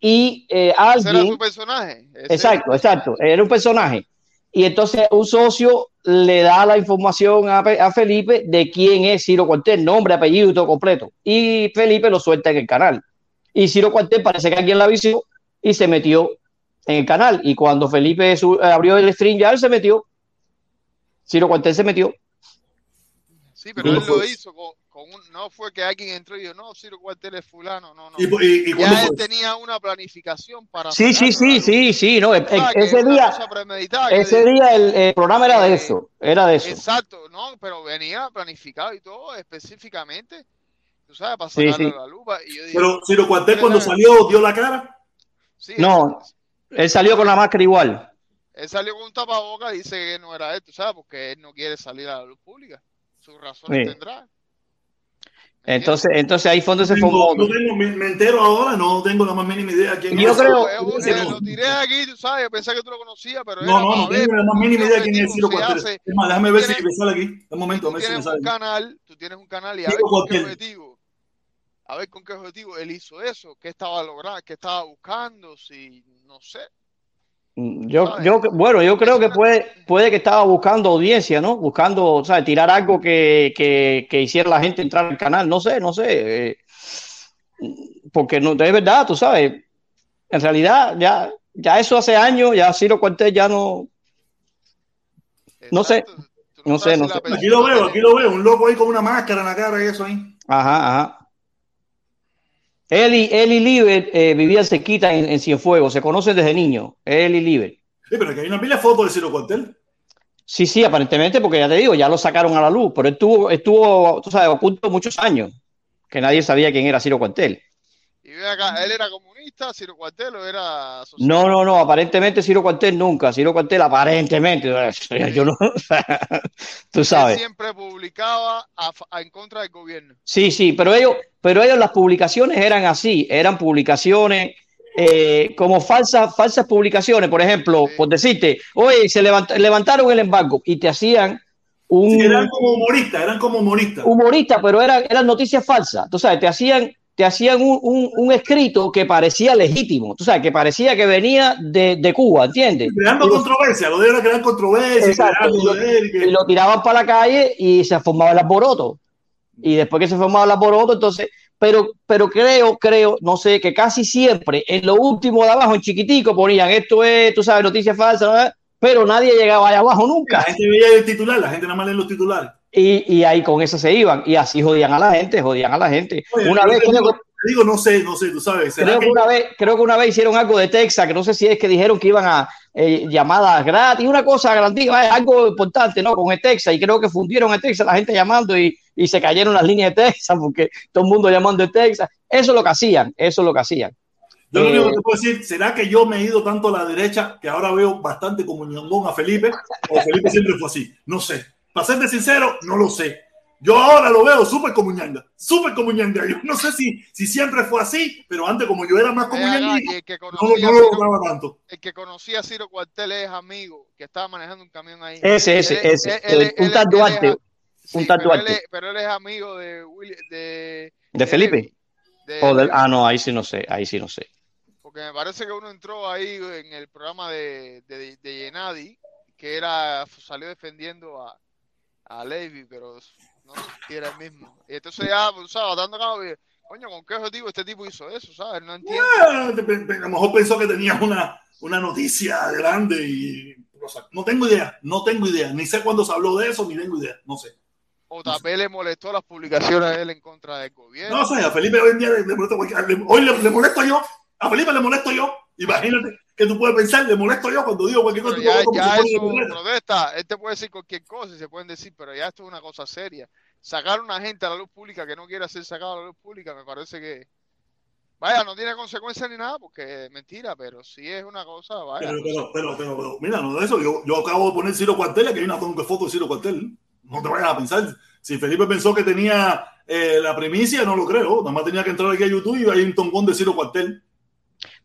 Y eh, ¿Ese era alguien, su personaje? Ese- exacto, exacto, era un personaje. Y entonces un socio le da la información a, Pe- a Felipe de quién es Ciro Cuartel, nombre, apellido y todo completo. Y Felipe lo suelta en el canal. Y Ciro Cuartel parece que alguien la avisó y se metió en el canal. Y cuando Felipe su- abrió el stream ya él se metió. Ciro Cuartel se metió. Sí, pero ¿Cómo él lo fue? hizo con, con un... No fue que alguien entró y dijo, no, Ciro Cuartel es fulano, no, no. ¿Y, y, y cuándo Ya él fue? tenía una planificación para... Sí, sí, sí, sí, sí. No, e- O sea, e- que ese día, ese día el, el programa era de Eh, eso. Era de eso. Exacto, no, pero venía planificado y todo específicamente, tú sabes, para Sí, sacarlo sí. a la lupa. Y yo dije, Pero Ciro Cuartel cuando salió dio la cara. sí, No. Él salió con la máscara igual. Él salió con un tapabocas y dice que no era esto, ¿sabes? Porque él no quiere salir a la luz pública. Sus razones Sí. tendrá. Entonces, entonces ahí fue donde se formó. no tengo- me, me entero ahora, no tengo la más mínima idea quién Yo es. creo- Yo, Ese eh, no. lo tiré aquí, tú sabes, pensé que tú lo conocías, pero No, era no, no ver tengo la más mínima idea quién es Ciro hace. Es más, déjame ver si Tienes- me sale aquí. Un momento, a ver si me tienes sale un canal, tú tienes un canal y a ver con qué objetivo. A ver con qué objetivo él hizo eso, qué estaba logrando, qué estaba buscando, si no sé. Yo, yo, bueno, yo creo que puede, puede que estaba buscando audiencia, ¿no? Buscando, ¿sabes? Tirar algo que, que, que hiciera la gente entrar al canal. No sé, no sé. eh, porque no, es verdad, tú sabes. En realidad, ya, ya eso hace años, ya Ciro Cuartel ya no. No sé, no sé, no sé. Aquí lo veo, aquí lo veo. Un loco ahí con una máscara en la cara y eso ahí. Ajá, ajá. Él y, él y Liber eh, vivían cerquita en, en Cienfuegos, se conocen desde niños, él y Liber. Sí, pero aquí hay una pila de fotos de Ciro Cuartel. Sí, sí, aparentemente, porque ya te digo, ya lo sacaron a la luz, pero él estuvo, estuvo, tú sabes, oculto muchos años, que nadie sabía quién era Ciro Cuartel. Y ve acá, él era comunista, Ciro Cuartel o era No, socialista? no, no, aparentemente Ciro Cuartel nunca, Ciro Cuartel aparentemente, yo no, tú Él sabes. siempre publicaba a fa- a- en contra del gobierno. Sí, sí, pero ellos, pero ellos las publicaciones eran así, eran publicaciones eh, como falsas, falsas publicaciones, por ejemplo, por decirte, oye, se levant- levantaron el embargo y te hacían un Sí, eran como humoristas, eran como humoristas. humorista, pero eran, eran noticias falsas. Tú sabes, te hacían, te hacían un, un- un escrito que parecía legítimo, tú sabes, que parecía que venía de, de Cuba, ¿entiendes? Creando Y controversia, lo de era crear controversia, Exacto, y lo, y lo tiraban para la calle y se formaba el alboroto. Y después que se formaba el alboroto, entonces, pero, pero creo, creo, no sé, que casi siempre en lo último de abajo, en chiquitico, ponían esto es, tú sabes, noticias falsas, ¿no? pero nadie llegaba allá abajo La nunca. gente veía el titular, la gente nada más lee los titulares. Y, y ahí con eso se iban, y así jodían a la gente, jodían a la gente. Oye, Una vez tengo- te digo, no sé, no sé, tú sabes. ¿será Creo que- que, una vez, creo que una vez hicieron algo de Texas, que no sé si es que dijeron que iban a eh, llamadas gratis, una cosa grandísima, algo importante, ¿no? Con el Texas, y creo que fundieron el Texas, la gente llamando y, y se cayeron las líneas de Texas, porque todo el mundo llamando de Texas. Eso es lo que hacían, eso es lo que hacían. Yo lo único Eh, que te puedo decir, ¿será que yo me he ido tanto a la derecha que ahora veo bastante como ñongón a Felipe? ¿O Felipe siempre fue así? No sé. Para serte sincero, no lo sé. Yo ahora lo veo súper como ñanga, súper como ñanga. Yo no sé si, si siempre fue así, pero antes como yo era más como acá, ñanga, y el que no, conocía no lo notaba tanto. el que conocía a Ciro Cuartel es amigo, que estaba manejando un camión ahí. Ese, ese, Él- ese. él- él- Eh, un tal Duarte, sí, un tal pero él Duarte. es- Pero él es amigo de Willy, de, ¿De Felipe? de- O del- ah, no, ahí sí no sé, ahí sí no sé. porque me parece que uno entró ahí en el programa de, de, de Yenadi, que era, salió defendiendo a, a Levy, pero no era el mismo. Y entonces ya, pues, ¿sabes? Dando cabo, y, coño, ¿con qué objetivo este tipo hizo eso? ¿Sabes? No entiendo. Ah, A lo mejor pensó que tenía una, una noticia grande y o sea, no tengo idea, no tengo idea, ni sé cuándo se habló de eso, ni tengo idea, no sé. O tal vez le molestó las publicaciones de él en contra del gobierno. No sé, a Felipe hoy en día le, le molesto hoy le, le molesto yo, a Felipe le molesto yo. Imagínate que tú puedes pensar, le molesto yo cuando digo cualquier cosa. Pero ya, ya eso violeta. protesta. Él te puede decir cualquier cosa y se pueden decir, pero ya esto es una cosa seria. Sacar a una gente a la luz pública que no quiera ser sacado a la luz pública me parece que. Vaya, no tiene consecuencias ni nada porque es mentira, pero sí es una cosa, vaya. Pero, pero, pero, pero, pero, mira, no de eso. Yo, yo acabo de poner Ciro Cuartel, aquí hay una foto de Ciro Cuartel. No te vayas a pensar. Si Felipe pensó que tenía eh, la primicia, no lo creo. Nada más tenía que entrar aquí a YouTube y hay un tongón de Ciro Cuartel.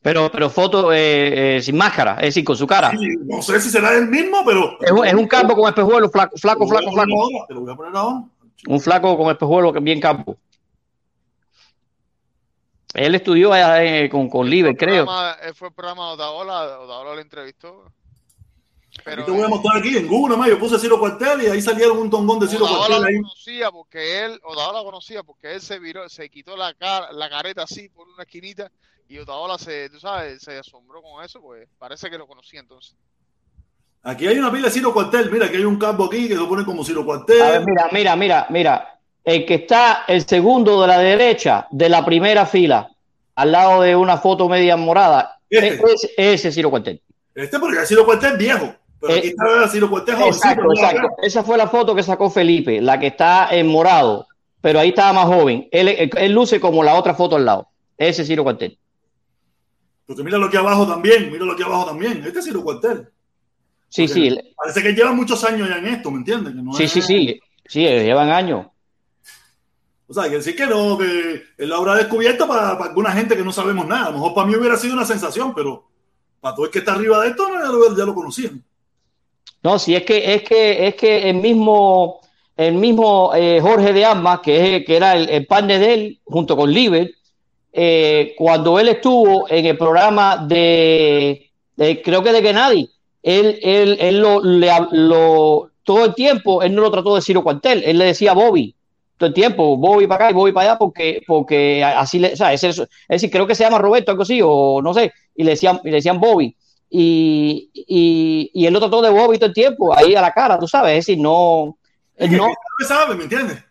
Pero, pero foto eh, eh, sin máscara, es decir, con su cara. Sí, no sé si será el mismo, pero. Es un, es un campo con espejuelo, flaco, flaco, flaco, flaco. ahora, Te lo voy a poner ahora. Un flaco con espejuelo que bien campo. Él estudió allá, eh, con, con Liber, creo. Programa- él fue el programa de Otaola, Otaola le entrevistó. Pero Y te voy a mostrar aquí en Google, nomás. Yo puse Ciro Cuartel y ahí salieron un tongón de Ciro Cuartel lo ahí. conocía porque él, Otaola lo conocía porque él se viró, se quitó la cara, la careta así por una esquinita y Otaola se, tú sabes, se asombró con eso, pues parece que lo conocía entonces. Aquí hay una pila de Ciro Cuartel. Mira, aquí hay un campo aquí que se pone como Ciro Cuartel. A ver, mira, mira, mira, mira. El que está el segundo de la derecha de la primera fila, al lado de una foto media morada, Este. es, ese Ciro Cuartel. Este porque es Ciro Cuartel viejo. Pero Eh, aquí está Ciro Cuartel jovencito. Exacto, mira exacto. Esa fue la foto que sacó Felipe, la que está en morado, pero ahí estaba más joven. Él, él- él luce como la otra foto al lado. Ese Ciro Cuartel. Porque míralo aquí abajo también. Míralo aquí abajo también. Este es Ciro Cuartel. Sí, Porque sí, Parece que lleva muchos años ya en esto, ¿me entiendes? Que no sí, es- sí, sí. Sí, llevan años. O sea, que decir que no, que él lo habrá descubierto para, para alguna gente que no sabemos nada. A lo mejor para mí hubiera sido una sensación, pero para todo el que está arriba de esto, ya, lo, ya lo conocían. No, sí, es que, es que, es que el mismo, el mismo eh, Jorge de Armas, que, es, que era el, el partner de él, junto con Liber, eh, cuando él estuvo en el programa de, creo que de Gennady, él, él, él lo, le, lo- todo el tiempo, él no lo trató de Ciro Cuartel, él le decía Bobby, todo el tiempo, Bobby para acá y Bobby para allá, porque, porque así le, o sea, es, es decir, creo que se llama Roberto, algo así, o no sé, y le decían, y le decían Bobby. Y, y, y él lo trató de Bobby todo el tiempo, ahí a la cara, tú sabes, es decir, no, él no, sabe, ¿me entiendes?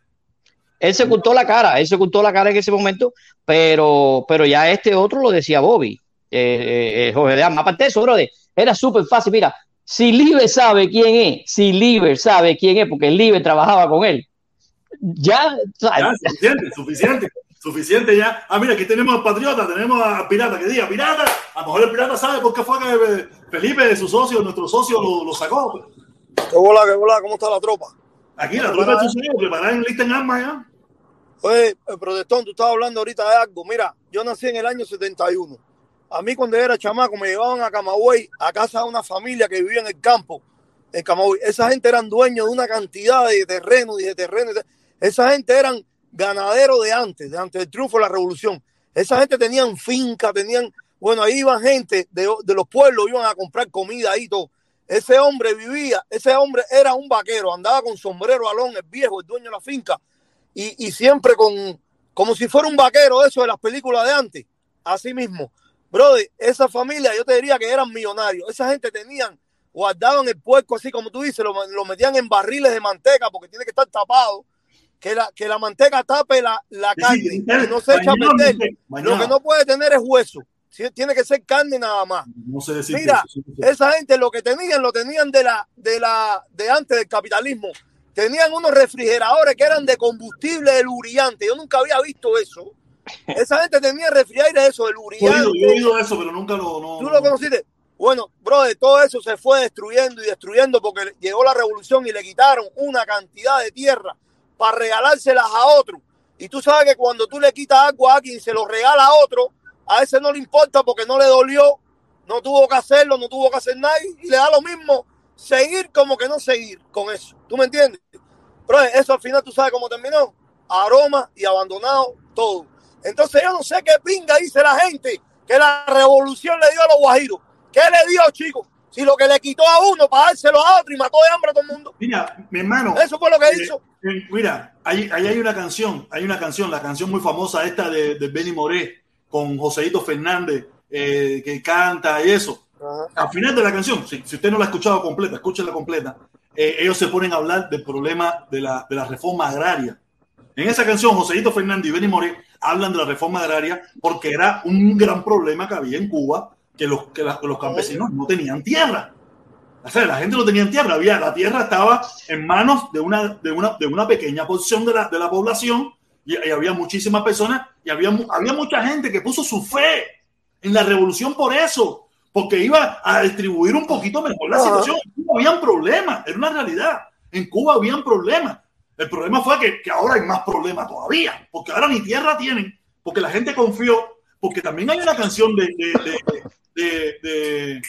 él se ocultó la cara, él se ocultó la cara en ese momento, pero, pero ya este otro lo decía Bobby, eh, eh, Jorge de. Aparte de eso, brother, era súper fácil. Mira, si Liber sabe quién es, si Liber sabe quién es, porque Liber trabajaba con él, ya, Ya, suficiente, suficiente, suficiente ya. Ah, mira, aquí tenemos al Patriota, tenemos al Pirata, que diga, Pirata, a lo mejor el Pirata sabe por qué fue que eh, Felipe, su socio, nuestro socio, lo, lo sacó. ¿Qué bola, qué bola? ¿Cómo está la tropa? Aquí la tropa de su socio, preparada en lista en armas ya. Oye, el protestón, tú estabas hablando ahorita de algo. Mira, yo nací en el año 71. A mí cuando era chamaco me llevaban a Camagüey, a casa de una familia que vivía en el campo, en Camagüey. Esa gente eran dueños de una cantidad de terrenos y de terrenos. Esa gente eran ganaderos de antes, de antes del triunfo de la revolución. Esa gente tenían finca, tenían, bueno, ahí iban gente de, de los pueblos, iban a comprar comida ahí y todo. Ese hombre vivía, ese hombre era un vaquero, andaba con sombrero alón, el viejo, el dueño de la finca, y, y siempre con, como si fuera un vaquero eso de las películas de antes. Así mismo. Brother, esa familia yo te diría que eran millonarios. Esa gente tenían, guardaban el puerco así como tú dices, lo, lo metían en barriles de manteca porque tiene que estar tapado. Que la, que la manteca tape la, la carne, que no se echa a bañado. Lo que no puede tener es hueso. Tiene que ser carne nada más. No sé decir Mira, eso, sí, sí. esa gente lo que tenían, lo tenían de la, de la, de antes del capitalismo. Tenían unos refrigeradores que eran de combustible de lubriante. Yo nunca había visto eso. Esa gente tenía refrigeradores de eso, de Yo he oído, lubriante. yo he oído eso, pero nunca lo. No, ¿Tú lo conociste? Bueno, brother, todo eso se fue destruyendo y destruyendo porque llegó la revolución y le quitaron una cantidad de tierra para regalárselas a otro. Y tú sabes que cuando tú le quitas algo a alguien y se lo regala a otro, a ese no le importa porque no le dolió, no tuvo que hacerlo, no tuvo que hacer nada y le da lo mismo seguir como que no seguir con eso. ¿Tú me entiendes? Pero eso al final tú sabes cómo terminó. Aroma y abandonado todo. Entonces yo no sé qué pinga dice la gente que la revolución le dio a los guajiros. ¿Qué le dio, chicos? Si lo que le quitó a uno para dárselo a otro y mató de hambre a todo el mundo. Mira, mi hermano. Eso fue lo que eh, hizo. eh, mira, ahí, ahí hay una canción, hay una canción, la canción muy famosa esta de, de Benny Moré con Joseito Fernández, eh, que canta y eso. Al final de la canción, si, si usted no la ha escuchado completa, escúchela completa, eh, ellos se ponen a hablar del problema de la, de la reforma agraria. En esa canción, Joseito Fernández y Benny Moré hablan de la reforma agraria porque era un gran problema que había en Cuba, que los, que la- los campesinos no tenían tierra. O sea, la gente no tenía tierra, había, la tierra estaba en manos de una, de una, de una pequeña porción de la, de la población y, y había muchísimas personas y había, había mucha gente que puso su fe en la revolución por eso, porque iba a distribuir un poquito mejor la situación. En Cuba habían problemas, era una realidad. En Cuba habían problemas. El problema fue que, que ahora hay más problemas todavía, porque ahora ni tierra tienen, porque la gente confió, porque también hay una canción de, de, de, de- de-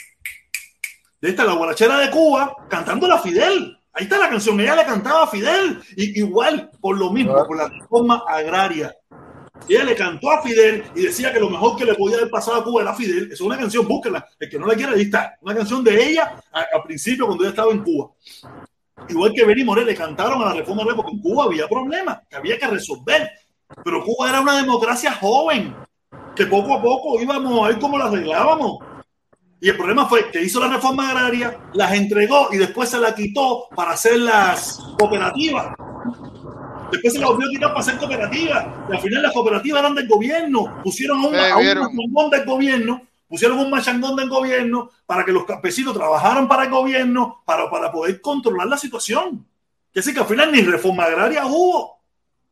de esta, la guarachera de Cuba, cantándola a Fidel. Ahí está la canción, ella le cantaba a Fidel, y, igual, por lo mismo, por la reforma agraria. Ella le cantó a Fidel y decía que lo mejor que le podía haber pasado a Cuba era Fidel. Es una canción, búsquenla. El que no la quiera, ahí está. Una canción de ella al principio, cuando ella estaba en Cuba. Igual que Benny Moré le cantaron a la reforma agraria porque en Cuba había problemas que había que resolver. Pero Cuba era una democracia joven, que poco a poco íbamos a ver cómo la arreglábamos. Y el problema fue que hizo la reforma agraria, las entregó y después se la quitó para hacer las cooperativas. Después se la volvió a quitar para hacer cooperativas. Y al final las cooperativas eran del gobierno. Pusieron a Eh, a un machangón del gobierno, pusieron un machangón del gobierno para que los campesinos trabajaran para el gobierno, para, para poder controlar la situación. Que sí que al final ni reforma agraria hubo.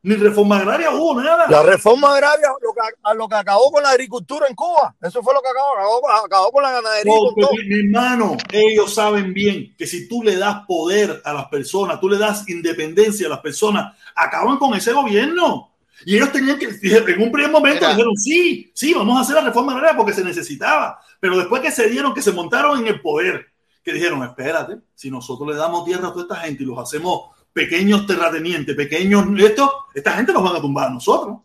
Ni reforma agraria hubo, nada. La reforma agraria, lo que, a lo que acabó con la agricultura en Cuba, eso fue lo que acabó, acabó, acabó con la ganadería. con Porque, todo. mi, mi hermano, ellos saben bien que si tú le das poder a las personas, tú le das independencia a las personas, acaban con ese gobierno. Y ellos tenían que, en un primer momento Mira. dijeron, sí, sí, vamos a hacer la reforma agraria porque se necesitaba. Pero después que se dieron, que se montaron en el poder, que dijeron, espérate, si nosotros le damos tierra a toda esta gente y los hacemos pequeños terratenientes, pequeños, esto, esta gente nos van a tumbar a nosotros.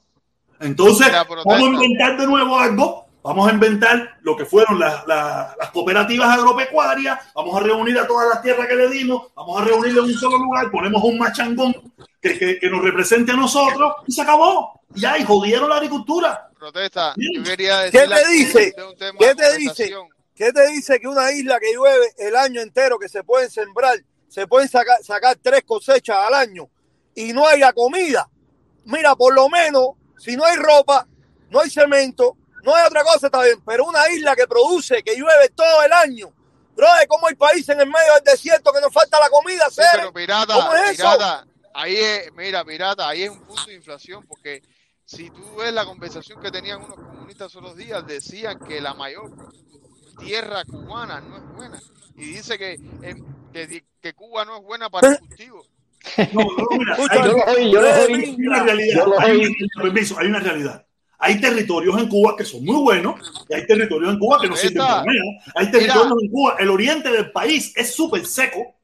Entonces, vamos a inventar de nuevo algo. Vamos a inventar lo que fueron las, las- las cooperativas agropecuarias. Vamos a reunir a todas las tierras que le dimos. Vamos a reunirle en un solo lugar. Ponemos un machangón que, que- que nos represente a nosotros y se acabó. Ya, y jodieron la agricultura. Protesta. Yo quería ¿Qué te dice? ¿Qué te dice? ¿Qué te dice que una isla que llueve el año entero, que se pueden sembrar, se pueden sacar, sacar tres cosechas al año y no haya comida? Mira, por lo menos, si no hay ropa, no hay cemento, no hay otra cosa, está bien. Pero una isla que produce, que llueve todo el año. Brother, ¿cómo hay países en el medio del desierto que nos falta la comida? Sí, pero pirata, ¿Cómo es eso? pirata, ahí es, mira, pirata, ahí es un punto de inflación, porque si tú ves la conversación que tenían unos comunistas esos días, decían que la mayor tierra cubana no es buena. Y dice que, que, que Cuba no es buena para el cultivo. No, no, mira, hay, Yo lo oí, yo lo hay oí. una realidad. Hay, oí. una- permiso, hay una realidad. Hay territorios en Cuba que son muy buenos y hay territorios en Cuba que no sirven para nada. Hay territorios en Cuba. El oriente del país es súper seco.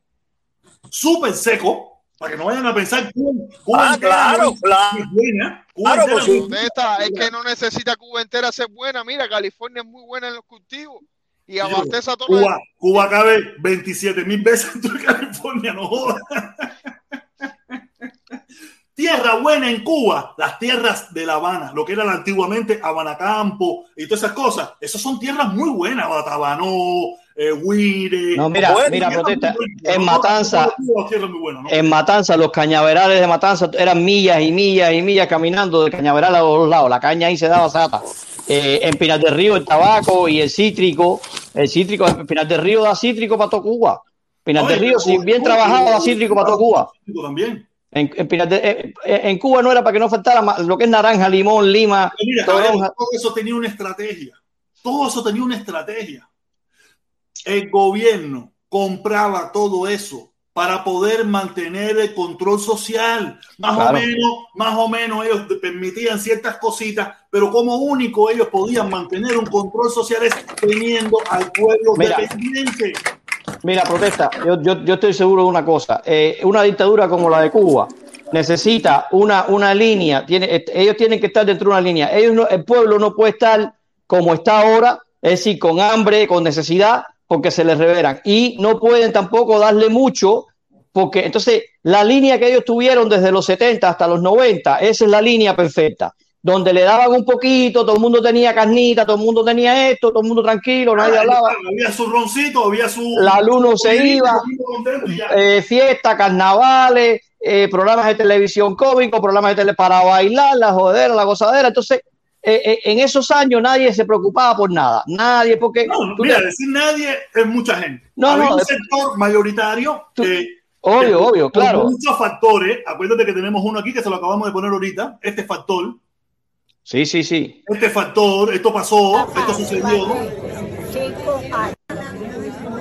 Súper seco. Para que no vayan a pensar Cuba, Cuba Ah, entera claro, es- claro. no es buena. Cuba Claro, entera pues, no es es que no necesita Cuba entera ser buena. Mira, California es muy buena en los cultivos y abastece a todo Cuba, Cuba cabe 27 mil veces en California, no jodas. Tierra buena en Cuba, las tierras de La Habana, lo que era antiguamente Habana Campo y todas esas cosas. Esas son tierras muy buenas, Batabanó, eh. No, mira, mira, protesta. En Matanza, en Matanza, los cañaverales de Matanza eran millas y millas y millas caminando de cañaveral a los lados. La caña ahí se daba sata. Eh, en Pinar del Río el tabaco y el cítrico. El cítrico, en Pinar del Río da cítrico para toda Cuba. Pinar del Río, si bien trabajado, da cítrico para toda Cuba. También. En, en Pinar de- eh, eh, en Cuba no era para que no faltara lo que es naranja, limón, lima, mira, todo eso tenía una estrategia. Todo eso tenía una estrategia. El gobierno compraba todo eso para poder mantener el control social. Más Claro. o menos, más o menos ellos permitían ciertas cositas, pero como único ellos podían mantener un control social es teniendo al pueblo Mira. dependiente. Mira, protesta, yo, yo, yo estoy seguro de una cosa. Eh, una dictadura como la de Cuba necesita una, una línea, tiene, ellos tienen que estar dentro de una línea. Ellos no- el pueblo no puede estar como está ahora, es decir, con hambre, con necesidad, porque se les reveran. Y no pueden tampoco darle mucho, porque entonces la línea que ellos tuvieron desde los 70 hasta los 90, esa es la línea perfecta. Donde le daban un poquito, todo el mundo tenía carnita, todo el mundo tenía esto, todo el mundo tranquilo, nadie Ah, hablaba. Había su roncito, había su. La luz no se iba, eh, fiestas, carnavales, eh, programas de televisión cómicos, programas de tele para bailar, la jodera, la gozadera. Entonces, eh, eh, en esos años nadie se preocupaba por nada, nadie, porque No, tú mira, te- decir nadie es mucha gente. No, Había no, un es- sector mayoritario que. obvio, que obvio, claro. Muchos factores. Acuérdate que tenemos uno aquí que se lo acabamos de poner ahorita. Este factor, Sí, sí, sí. este factor, esto pasó, esto sucedió,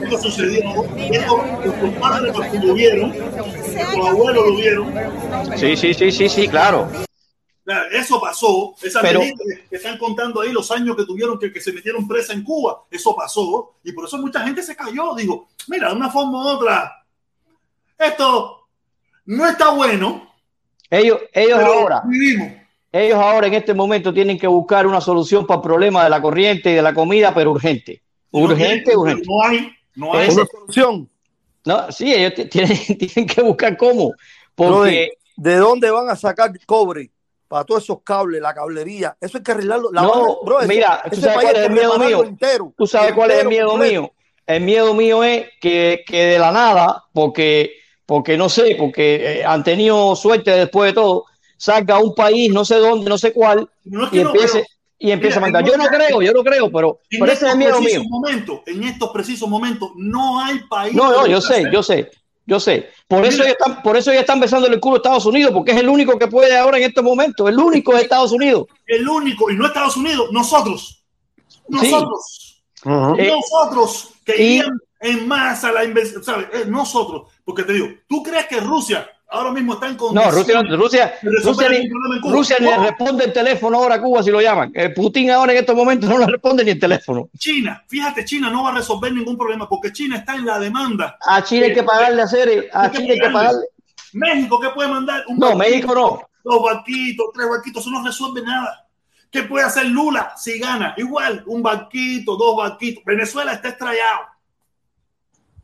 esto sucedió. Esto, padres lo vieron, nuestros abuelos lo vieron. Sí, sí, sí, sí, sí, claro. Eso pasó, esa Pero- que- están contando ahí los años que tuvieron que, que se metieron presa en Cuba, eso pasó y por eso mucha gente se cayó. Digo, mira, de una forma u otra, esto no está bueno. Ellos, ellos ahora, vivimos. ellos ahora en este momento tienen que buscar una solución para el problema de la corriente y de la comida, pero urgente. Urgente, No, urgente. No hay, no hay. Solución. No, sí, ellos tienen, tienen que buscar cómo. Porque ¿De dónde van a sacar cobre para todos esos cables, la cablería? Eso hay que arreglarlo. La No, bro, ese- mira, tú sabes cuál es el miedo mío. entero. Tú sabes cuál es el miedo completo. mío. El miedo mío es que, que de la nada, porque, porque no sé, porque eh, han tenido suerte después de todo, salga un país, no sé dónde, no sé cuál, No es y no, empiece, pero- y empiece Mira, a mandar. Yo no creo, yo no creo, pero, En pero ese es estos el miedo mío. precisos momentos, en estos precisos momentos, no hay país. No, no, yo sé, yo sé, yo sé. Por eso ya están, por eso ya están besando el culo a Estados Unidos, porque es el único que puede ahora en estos momentos, el único es Estados Unidos. El único, y no Estados Unidos, nosotros. Sí. Nosotros. Eh, nosotros que y- irían en masa la inversión, ¿sabes? Eh, nosotros, porque te digo, ¿tú crees que Rusia ahora mismo está en No, Rusia, Rusia, Rusia, ni? Rusia ni le responde el teléfono ahora a Cuba si lo llaman. Eh, Putin ahora en estos momentos no le responde ni el teléfono. China, fíjate, China no va a resolver ningún problema porque China está en la demanda. A Chile hay que pagarle a hacer, a Hay que Chile hay que pagarle. México, ¿qué puede mandar? Un No, barquito, México no. Dos barquitos, tres barquitos, eso no resuelve nada. ¿Qué puede hacer Lula si gana? Igual, un barquito, dos barquitos. Venezuela está estrellado.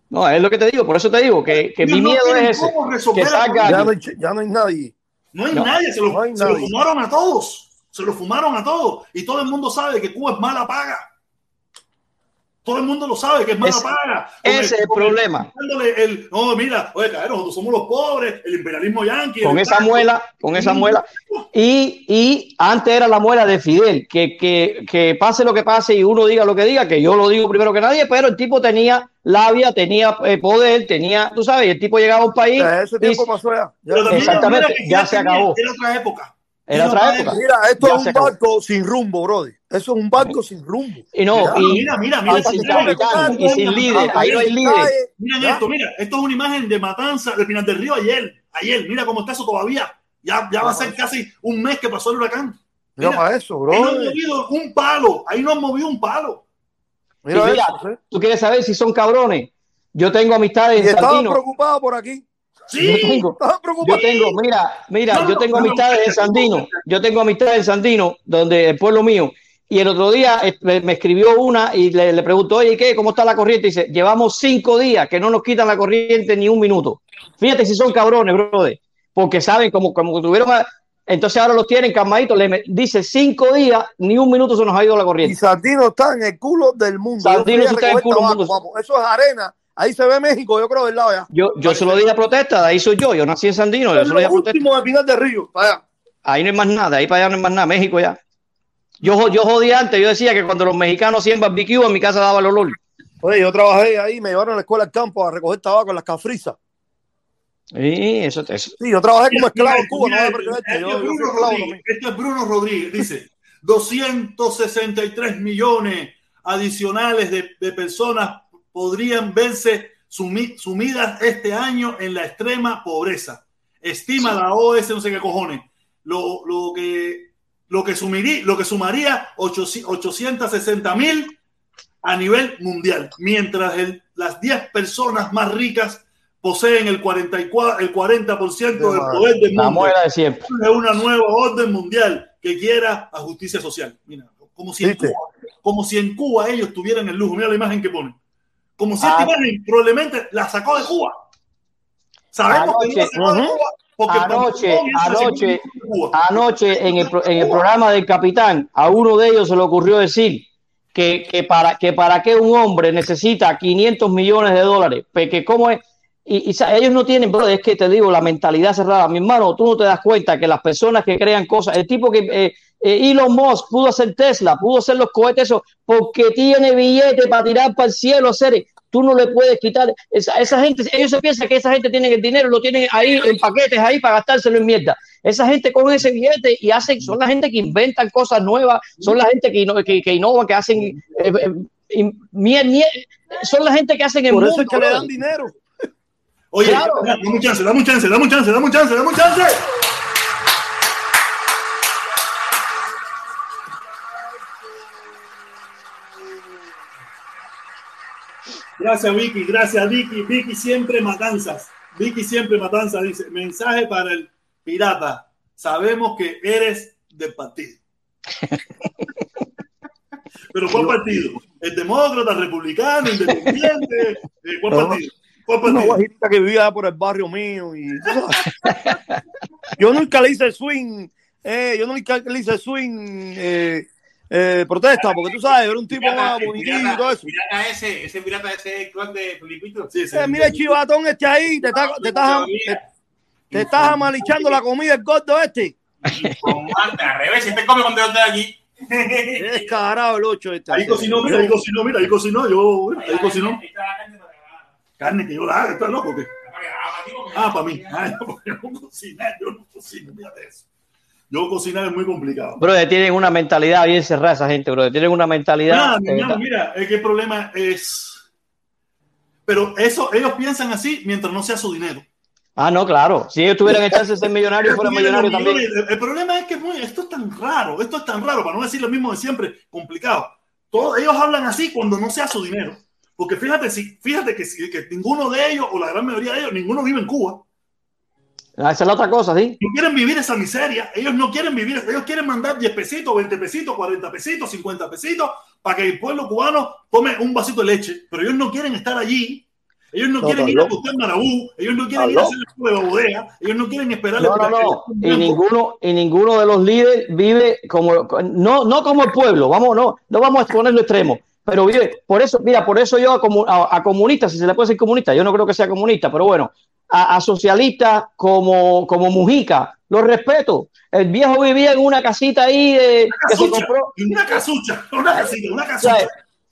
No, es lo que te digo, por eso te digo que, que mi no miedo es ese. Que. Ya no, hay, ya no hay nadie. No hay No, nadie, se lo, no hay se lo fumaron a todos. Se lo fumaron a todos. Y todo el mundo sabe que Cuba es mala paga. Todo el mundo lo sabe que es mala Ese- paga. ese es el problema. El, no, mira, oye, cabrón, nosotros somos los pobres, el imperialismo yanqui. con esa muela, con esa muela. Y, y antes era la muela de Fidel, que, que, que pase lo que pase y uno diga lo que diga, que yo lo digo primero que nadie, pero el tipo tenía labia, tenía eh, poder, tenía, tú sabes, y el tipo llegaba a un país. Ya ese tiempo dice- pasó ya. Ya- Pero también, Exactamente, ya se tenía- acabó. Era otra época. Era otra época. Mira, esto Ya es un acabó. barco sin rumbo, brother. Eso es un barco sin rumbo. Y no, y, Mira, mira, mira. y sin capitán, y sin líder, ahí no hay líder. Miren ya. esto, mira, esto es una imagen de Matanza, de Pinar del Río ayer, ayer, mira cómo está eso todavía. Ya, ya va a ser casi un mes que pasó el huracán. Mira Mira, para eso, Ahí no han bro. movido un palo, ahí no han movido un palo. Mira mira, eso. Tú quieres saber si son cabrones. Yo tengo amistades Y en estaban Sandino. preocupados por aquí. Sí, Yo tengo, yo tengo, mira, mira, No, yo tengo no, no, amistades en no, Sandino, yo tengo amistades en Sandino, donde el pueblo mío, y el otro día eh, me escribió una y le, le preguntó, oye, ¿qué? ¿Cómo está la corriente? Y dice, llevamos cinco días que no nos quitan la corriente ni un minuto. Fíjate si son cabrones, brother, porque saben, como, como tuvieron, a- Entonces ahora los tienen calmaditos. Le me- dice cinco días, ni un minuto se nos ha ido la Y corriente. Sardino está en el culo del mundo. Sí está en el culo del mundo. papo. Eso es arena. Ahí se ve México, yo creo, del lado allá. Yo, yo se lo dije a protesta, de ahí soy yo. Yo nací en Sandino, yo Es se lo dije lo a protesta. último de Pinar del Río, para allá. Ahí no hay más nada, ahí para allá no hay más nada, México ya. Yo, yo jodía antes, yo decía que cuando los mexicanos hacían barbecue en mi casa daba el olor. Oye, yo trabajé ahí, me llevaron a la escuela al campo a recoger tabaco en las cafrizas. Sí, eso, eso. Sí, yo trabajé como esclavo en Cuba, no voy a yo, es Bruno Rodríguez, esto es Bruno Rodríguez, dice 263 millones adicionales de, de personas podrían verse sumi- sumidas este año en la extrema pobreza. Estima la OS, no sé qué cojones, lo, lo que, lo que, sumiría, lo que sumaría 860 mil a nivel mundial, mientras el- las 10 personas más ricas poseen el 44, el 40% del poder del La mundo de siempre. de una nueva orden mundial que quiera a justicia social. Mira, como si, en. Cuba, como si en Cuba ellos tuvieran el lujo. Mira la imagen que ponen. Como si esta Ah. imagen probablemente la sacó de Cuba. Sabemos que no la sacó de. Cuba porque Anoche, anoche. Anoche en el, en el programa del capitán, a uno de ellos se le ocurrió decir que, que para, que para qué un hombre necesita 500 millones de dólares, Pe- que cómo es, y, ellos no tienen, bro, es que te digo, la mentalidad cerrada. Mi hermano, tú no te das cuenta que las personas que crean cosas, el tipo que eh, eh, Elon Musk pudo hacer Tesla, pudo hacer los cohetes, eso, porque tiene billete para tirar para el cielo, hacer. Tú no le puedes quitar esa, esa gente, ellos se piensan que esa gente tiene el dinero, lo tienen ahí en paquetes ahí para gastárselo en mierda. Esa gente con ese billete y hacen, son la gente que inventan cosas nuevas, son la gente que, ino- que, que innovan, que hacen eh, eh, in- mier- mier- son la gente que hacen el Por mundo. eso es que le brother. dan dinero. Oye, Claro. dame un chance, dame un chance, dame un chance, dame un chance, dame un chance. Gracias, Vicky, gracias, Vicky. Vicky siempre matanzas. Vicky siempre matanzas. Dice, mensaje para el pirata. Sabemos que eres del partido. Pero ¿cuál partido? ¿El demócrata, republicano, independiente? Eh, ¿Cuál partido? ¿Cuál Una partido? guajita que vivía por el barrio mío. Y, yo nunca le hice swing. eh, yo nunca le hice swing eh, eh, protesta, porque tú sabes, era un tipo Pirata, más el bonitito y todo eso. el pirata ese, ese pirata ese es clon de Felipito. Sí. Eh, mira el chivatón este ahí, te está, te estás, te, te estás amalichando la comida el gordo este. Con Marta, al revés, este come cuando yo estoy aquí. Es descarado el ocho este. Ahí cocinó, mira, ahí cocinó, mira, ahí cocinó, yo, ahí cocinó. Carne que yo la hago, estás loco, ¿qué? Ah, para mí. Ah, porque yo no cocinar, yo no cocino, fíjate eso. Yo cocinar es muy complicado. Brother, tienen una mentalidad bien cerrada esa gente, brother. Tienen una mentalidad. Nada, mi eh, hermano, mira, es que el problema es. Pero eso, ellos piensan así mientras no sea su dinero. ah, no, claro. Si ellos tuvieran el chance de ser millonarios, fueran millonarios también. El, el problema es que muy- esto es tan raro, esto es tan raro, para no decir lo mismo de siempre, complicado. Todos ellos hablan así cuando no sea su dinero. Porque fíjate, si, fíjate que, si- que ninguno de ellos, o la gran mayoría de ellos, ninguno vive en Cuba. Ah, Esa es la otra cosa, ¿sí? No quieren vivir esa miseria. Ellos no quieren vivir, ellos quieren mandar 10 pesitos, 20 pesitos, 40 pesitos, 50 pesitos para que el pueblo cubano tome un vasito de leche. Pero ellos no quieren estar allí. Ellos no, No, quieren ir a buscar marabú. Ellos no quieren ir a hacer la prueba de bodega. Ellos no quieren esperar No, no, no. Y ninguno, y ninguno de los líderes vive como, no, no como el pueblo. Vamos, no, no vamos a exponerlo extremo. Pero vive, por eso, mira, por eso yo a, a, a comunistas, si se le puede decir comunista, yo no creo que sea comunista, pero bueno, a, a socialistas como, como Mujica, los respeto. El viejo vivía en una casita ahí de, que se casucha, compró. Una casucha, una casita, una O sea, casucha.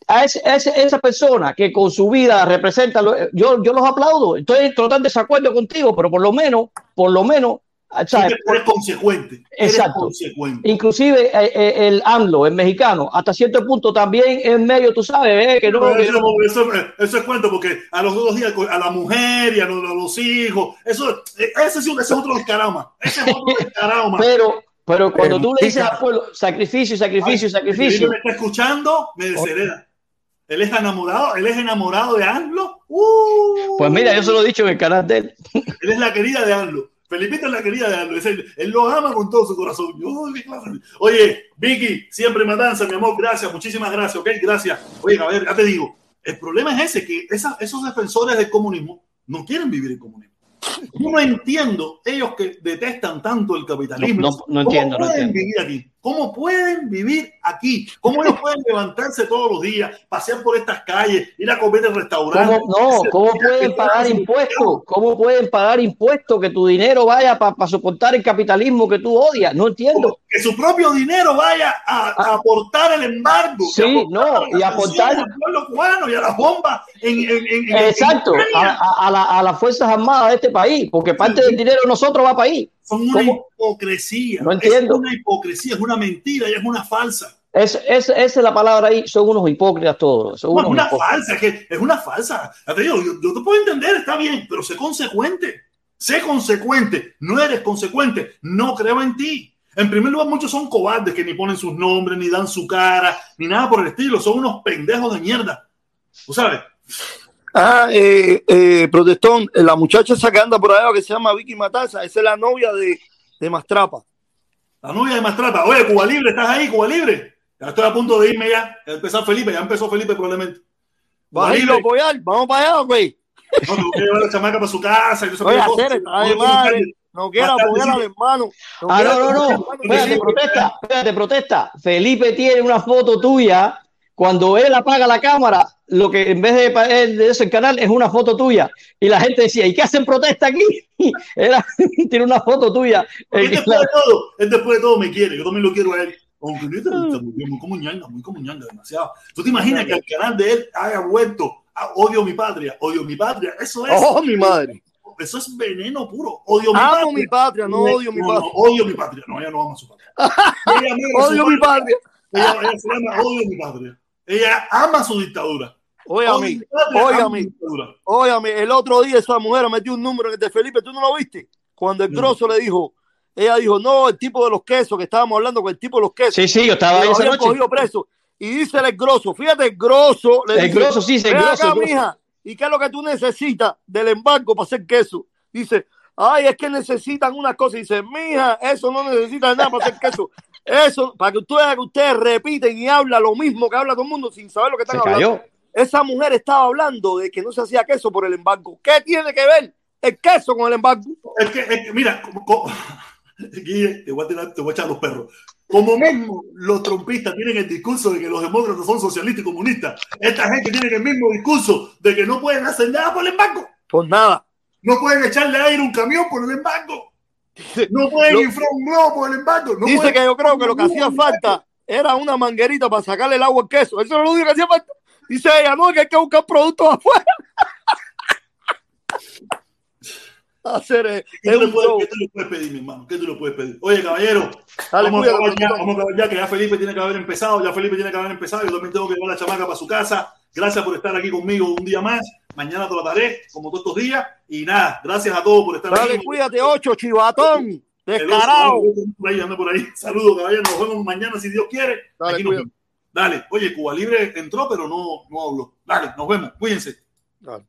a ese- a ese- esa persona que con su vida representa, yo, yo los aplaudo. Estoy totalmente de desacuerdo contigo, pero por lo menos, por lo menos, sea, Porque tú eres consecuente. Eres Exacto. consecuente. inclusive eh, eh, el AMLO, el mexicano, hasta cierto punto también en medio, tú sabes, eh, que no, eso, no- eso- eso es cuento porque a los dos días a la mujer y a los, a los hijos, eso, ese, es, un- ese es otro más. Ese es otro más. pero, pero cuando tú le dices al pueblo sacrificio, sacrificio, Ay, sacrificio, Si me está escuchando, me deshereda. Él es enamorado, él es enamorado de AMLO. Uh, pues mira, yo se lo he dicho en el canal de él. Él es la querida de AMLO. Felipito es la querida de. Es él, él lo ama con todo su corazón. Oye, Vicky, siempre matanza, mi amor. Gracias, muchísimas gracias. Ok, gracias. Oye, a ver, ya te digo. El problema es ese, que esa- esos defensores del comunismo no quieren vivir el comunismo. Yo no entiendo, ellos que detestan tanto el capitalismo. No, no, no entiendo, no ¿Cómo pueden entiendo. vivir aquí? ¿Cómo pueden vivir aquí? ¿Cómo ellos pueden levantarse todos los días, pasear por estas calles, ir a comer en restaurantes? ¿Cómo, no, ¿cómo pueden pagar impuestos? ¿Cómo pueden pagar impuestos que tu dinero vaya para soportar el capitalismo que tú odias? No entiendo. Que su propio dinero vaya a, a aportar el embargo. Sí, no, y aportar- al pueblo cubano y a las bombas en, en, en- Exacto, en a, a- la- a las Fuerzas Armadas de este país, porque parte del dinero de nosotros va para ahí. Son una hipocresía. No entiendo. Es una hipocresía, es una mentira y es una falsa. Es, es- esa es la palabra ahí, son unos hipócritas todos. Son No, es unos una hipócritas. falsa, es que es una falsa. Ya te digo, yo, yo te puedo entender, está bien, pero sé consecuente. Sé consecuente. No eres consecuente. No creo en ti. En primer lugar, muchos son cobardes que ni ponen sus nombres, ni dan su cara, ni nada por el estilo. Son unos pendejos de mierda. ¿Tú sabes? Ah, eh, eh, protestón, eh, la muchacha esa que anda por allá que se llama Vicky Mataza, esa es la novia de, de Mastrapa. La novia de Mastrata. Oye, Cuba Libre, ¿estás ahí? Cuba Libre. Ya estoy a punto de irme ya. Ya empezó Felipe, ya empezó Felipe probablemente. ¿Vas a irlo a apoyar? Vamos para allá, güey. No, tengo que llevar a la chamaca para su casa. y todo ese Oye, hacer. No quiero apoyar al hermano. Ah, quiero no, no, no. Espérate, protesta, espérate, protesta. Felipe tiene una foto tuya. Cuando él apaga la cámara, lo que en vez de, de ese canal es una foto tuya. Y la gente decía, ¿y qué hacen protesta aquí? Era, tiene una foto tuya. Él después de todo, él después de todo me quiere, yo también lo quiero a él. Aunque no está muy, muy como ñanga, muy como ñanga, demasiado. ¿Tú te imaginas que el canal de él haya vuelto a odio mi patria? Odio mi patria, eso es. Oh, mi madre. Eso es veneno puro. Odio mi Amo patria. mi patria, no odio mi No, patria. no, odio mi patria. No, ella no ama su patria. Ella ama su Odio mi patria. Ella, ella se llama odio mi patria. Ella ama su dictadura. Oye, a mí, oye, a mí. su dictadura. Óyame, el otro día esa mujer metió un número en el de Felipe, ¿tú no lo viste? Cuando el grosso le dijo, ella dijo, no, el tipo de los quesos, que estábamos hablando con el tipo de los quesos. Sí, sí, yo estaba ahí esa noche. cogido preso. Y dice el grosso, fíjate, el grosso. Le El dice, grosso, sí, el "Ven grosso, acá, el grosso". mija, ¿y qué es lo que tú necesitas del embargo para hacer queso? Dice, ay, es que necesitan una cosa. Dice, mija, eso no necesitan nada para hacer queso. Eso, para que ustedes, que ustedes repiten y hablan lo mismo que habla todo el mundo sin saber lo que están Se hablando. cayó. Esa mujer estaba hablando de que no se hacía queso por el embargo. ¿Qué tiene que ver el queso con el embargo? Es que, es que, mira, como- como- Guille, te voy, a tirar- te voy a echar los perros. Como mismo los trompistas tienen el discurso de que los demócratas son socialistas y comunistas, esta gente tiene el mismo discurso de que no pueden hacer nada por el embargo. Por nada. No pueden echarle aire a un camión por el embargo. No pueden Lo- inflar un globo por el embargo. No Dice que yo creo que lo que hacía falta era una manguerita para sacarle el agua al queso. Eso es lo único que hacía falta. Dice ella, no, que hay que buscar productos afuera. Hacer eh, ¿Qué tú, le puedes, qué tú le puedes pedir, mi hermano? ¿Qué tú le puedes pedir? Oye, caballero, Dale, vamos, a cuídate, ya, vamos a acabar ya, que ya Felipe tiene que haber empezado. Ya Felipe tiene que haber empezado. Yo también tengo que llevar a la chamaca para su casa. Gracias por estar aquí conmigo un día más. Mañana trataré, como todos estos días. Y nada, gracias a todos por estar Dale, aquí. cuídate, ocho, chivatón. Descarado. por ahí. Saludos, caballero. Nos vemos mañana si Dios quiere. Dale, Aquí nos. Dale, oye, Cuba Libre entró, pero no, no habló. Dale, nos vemos. Cuídense. Dale.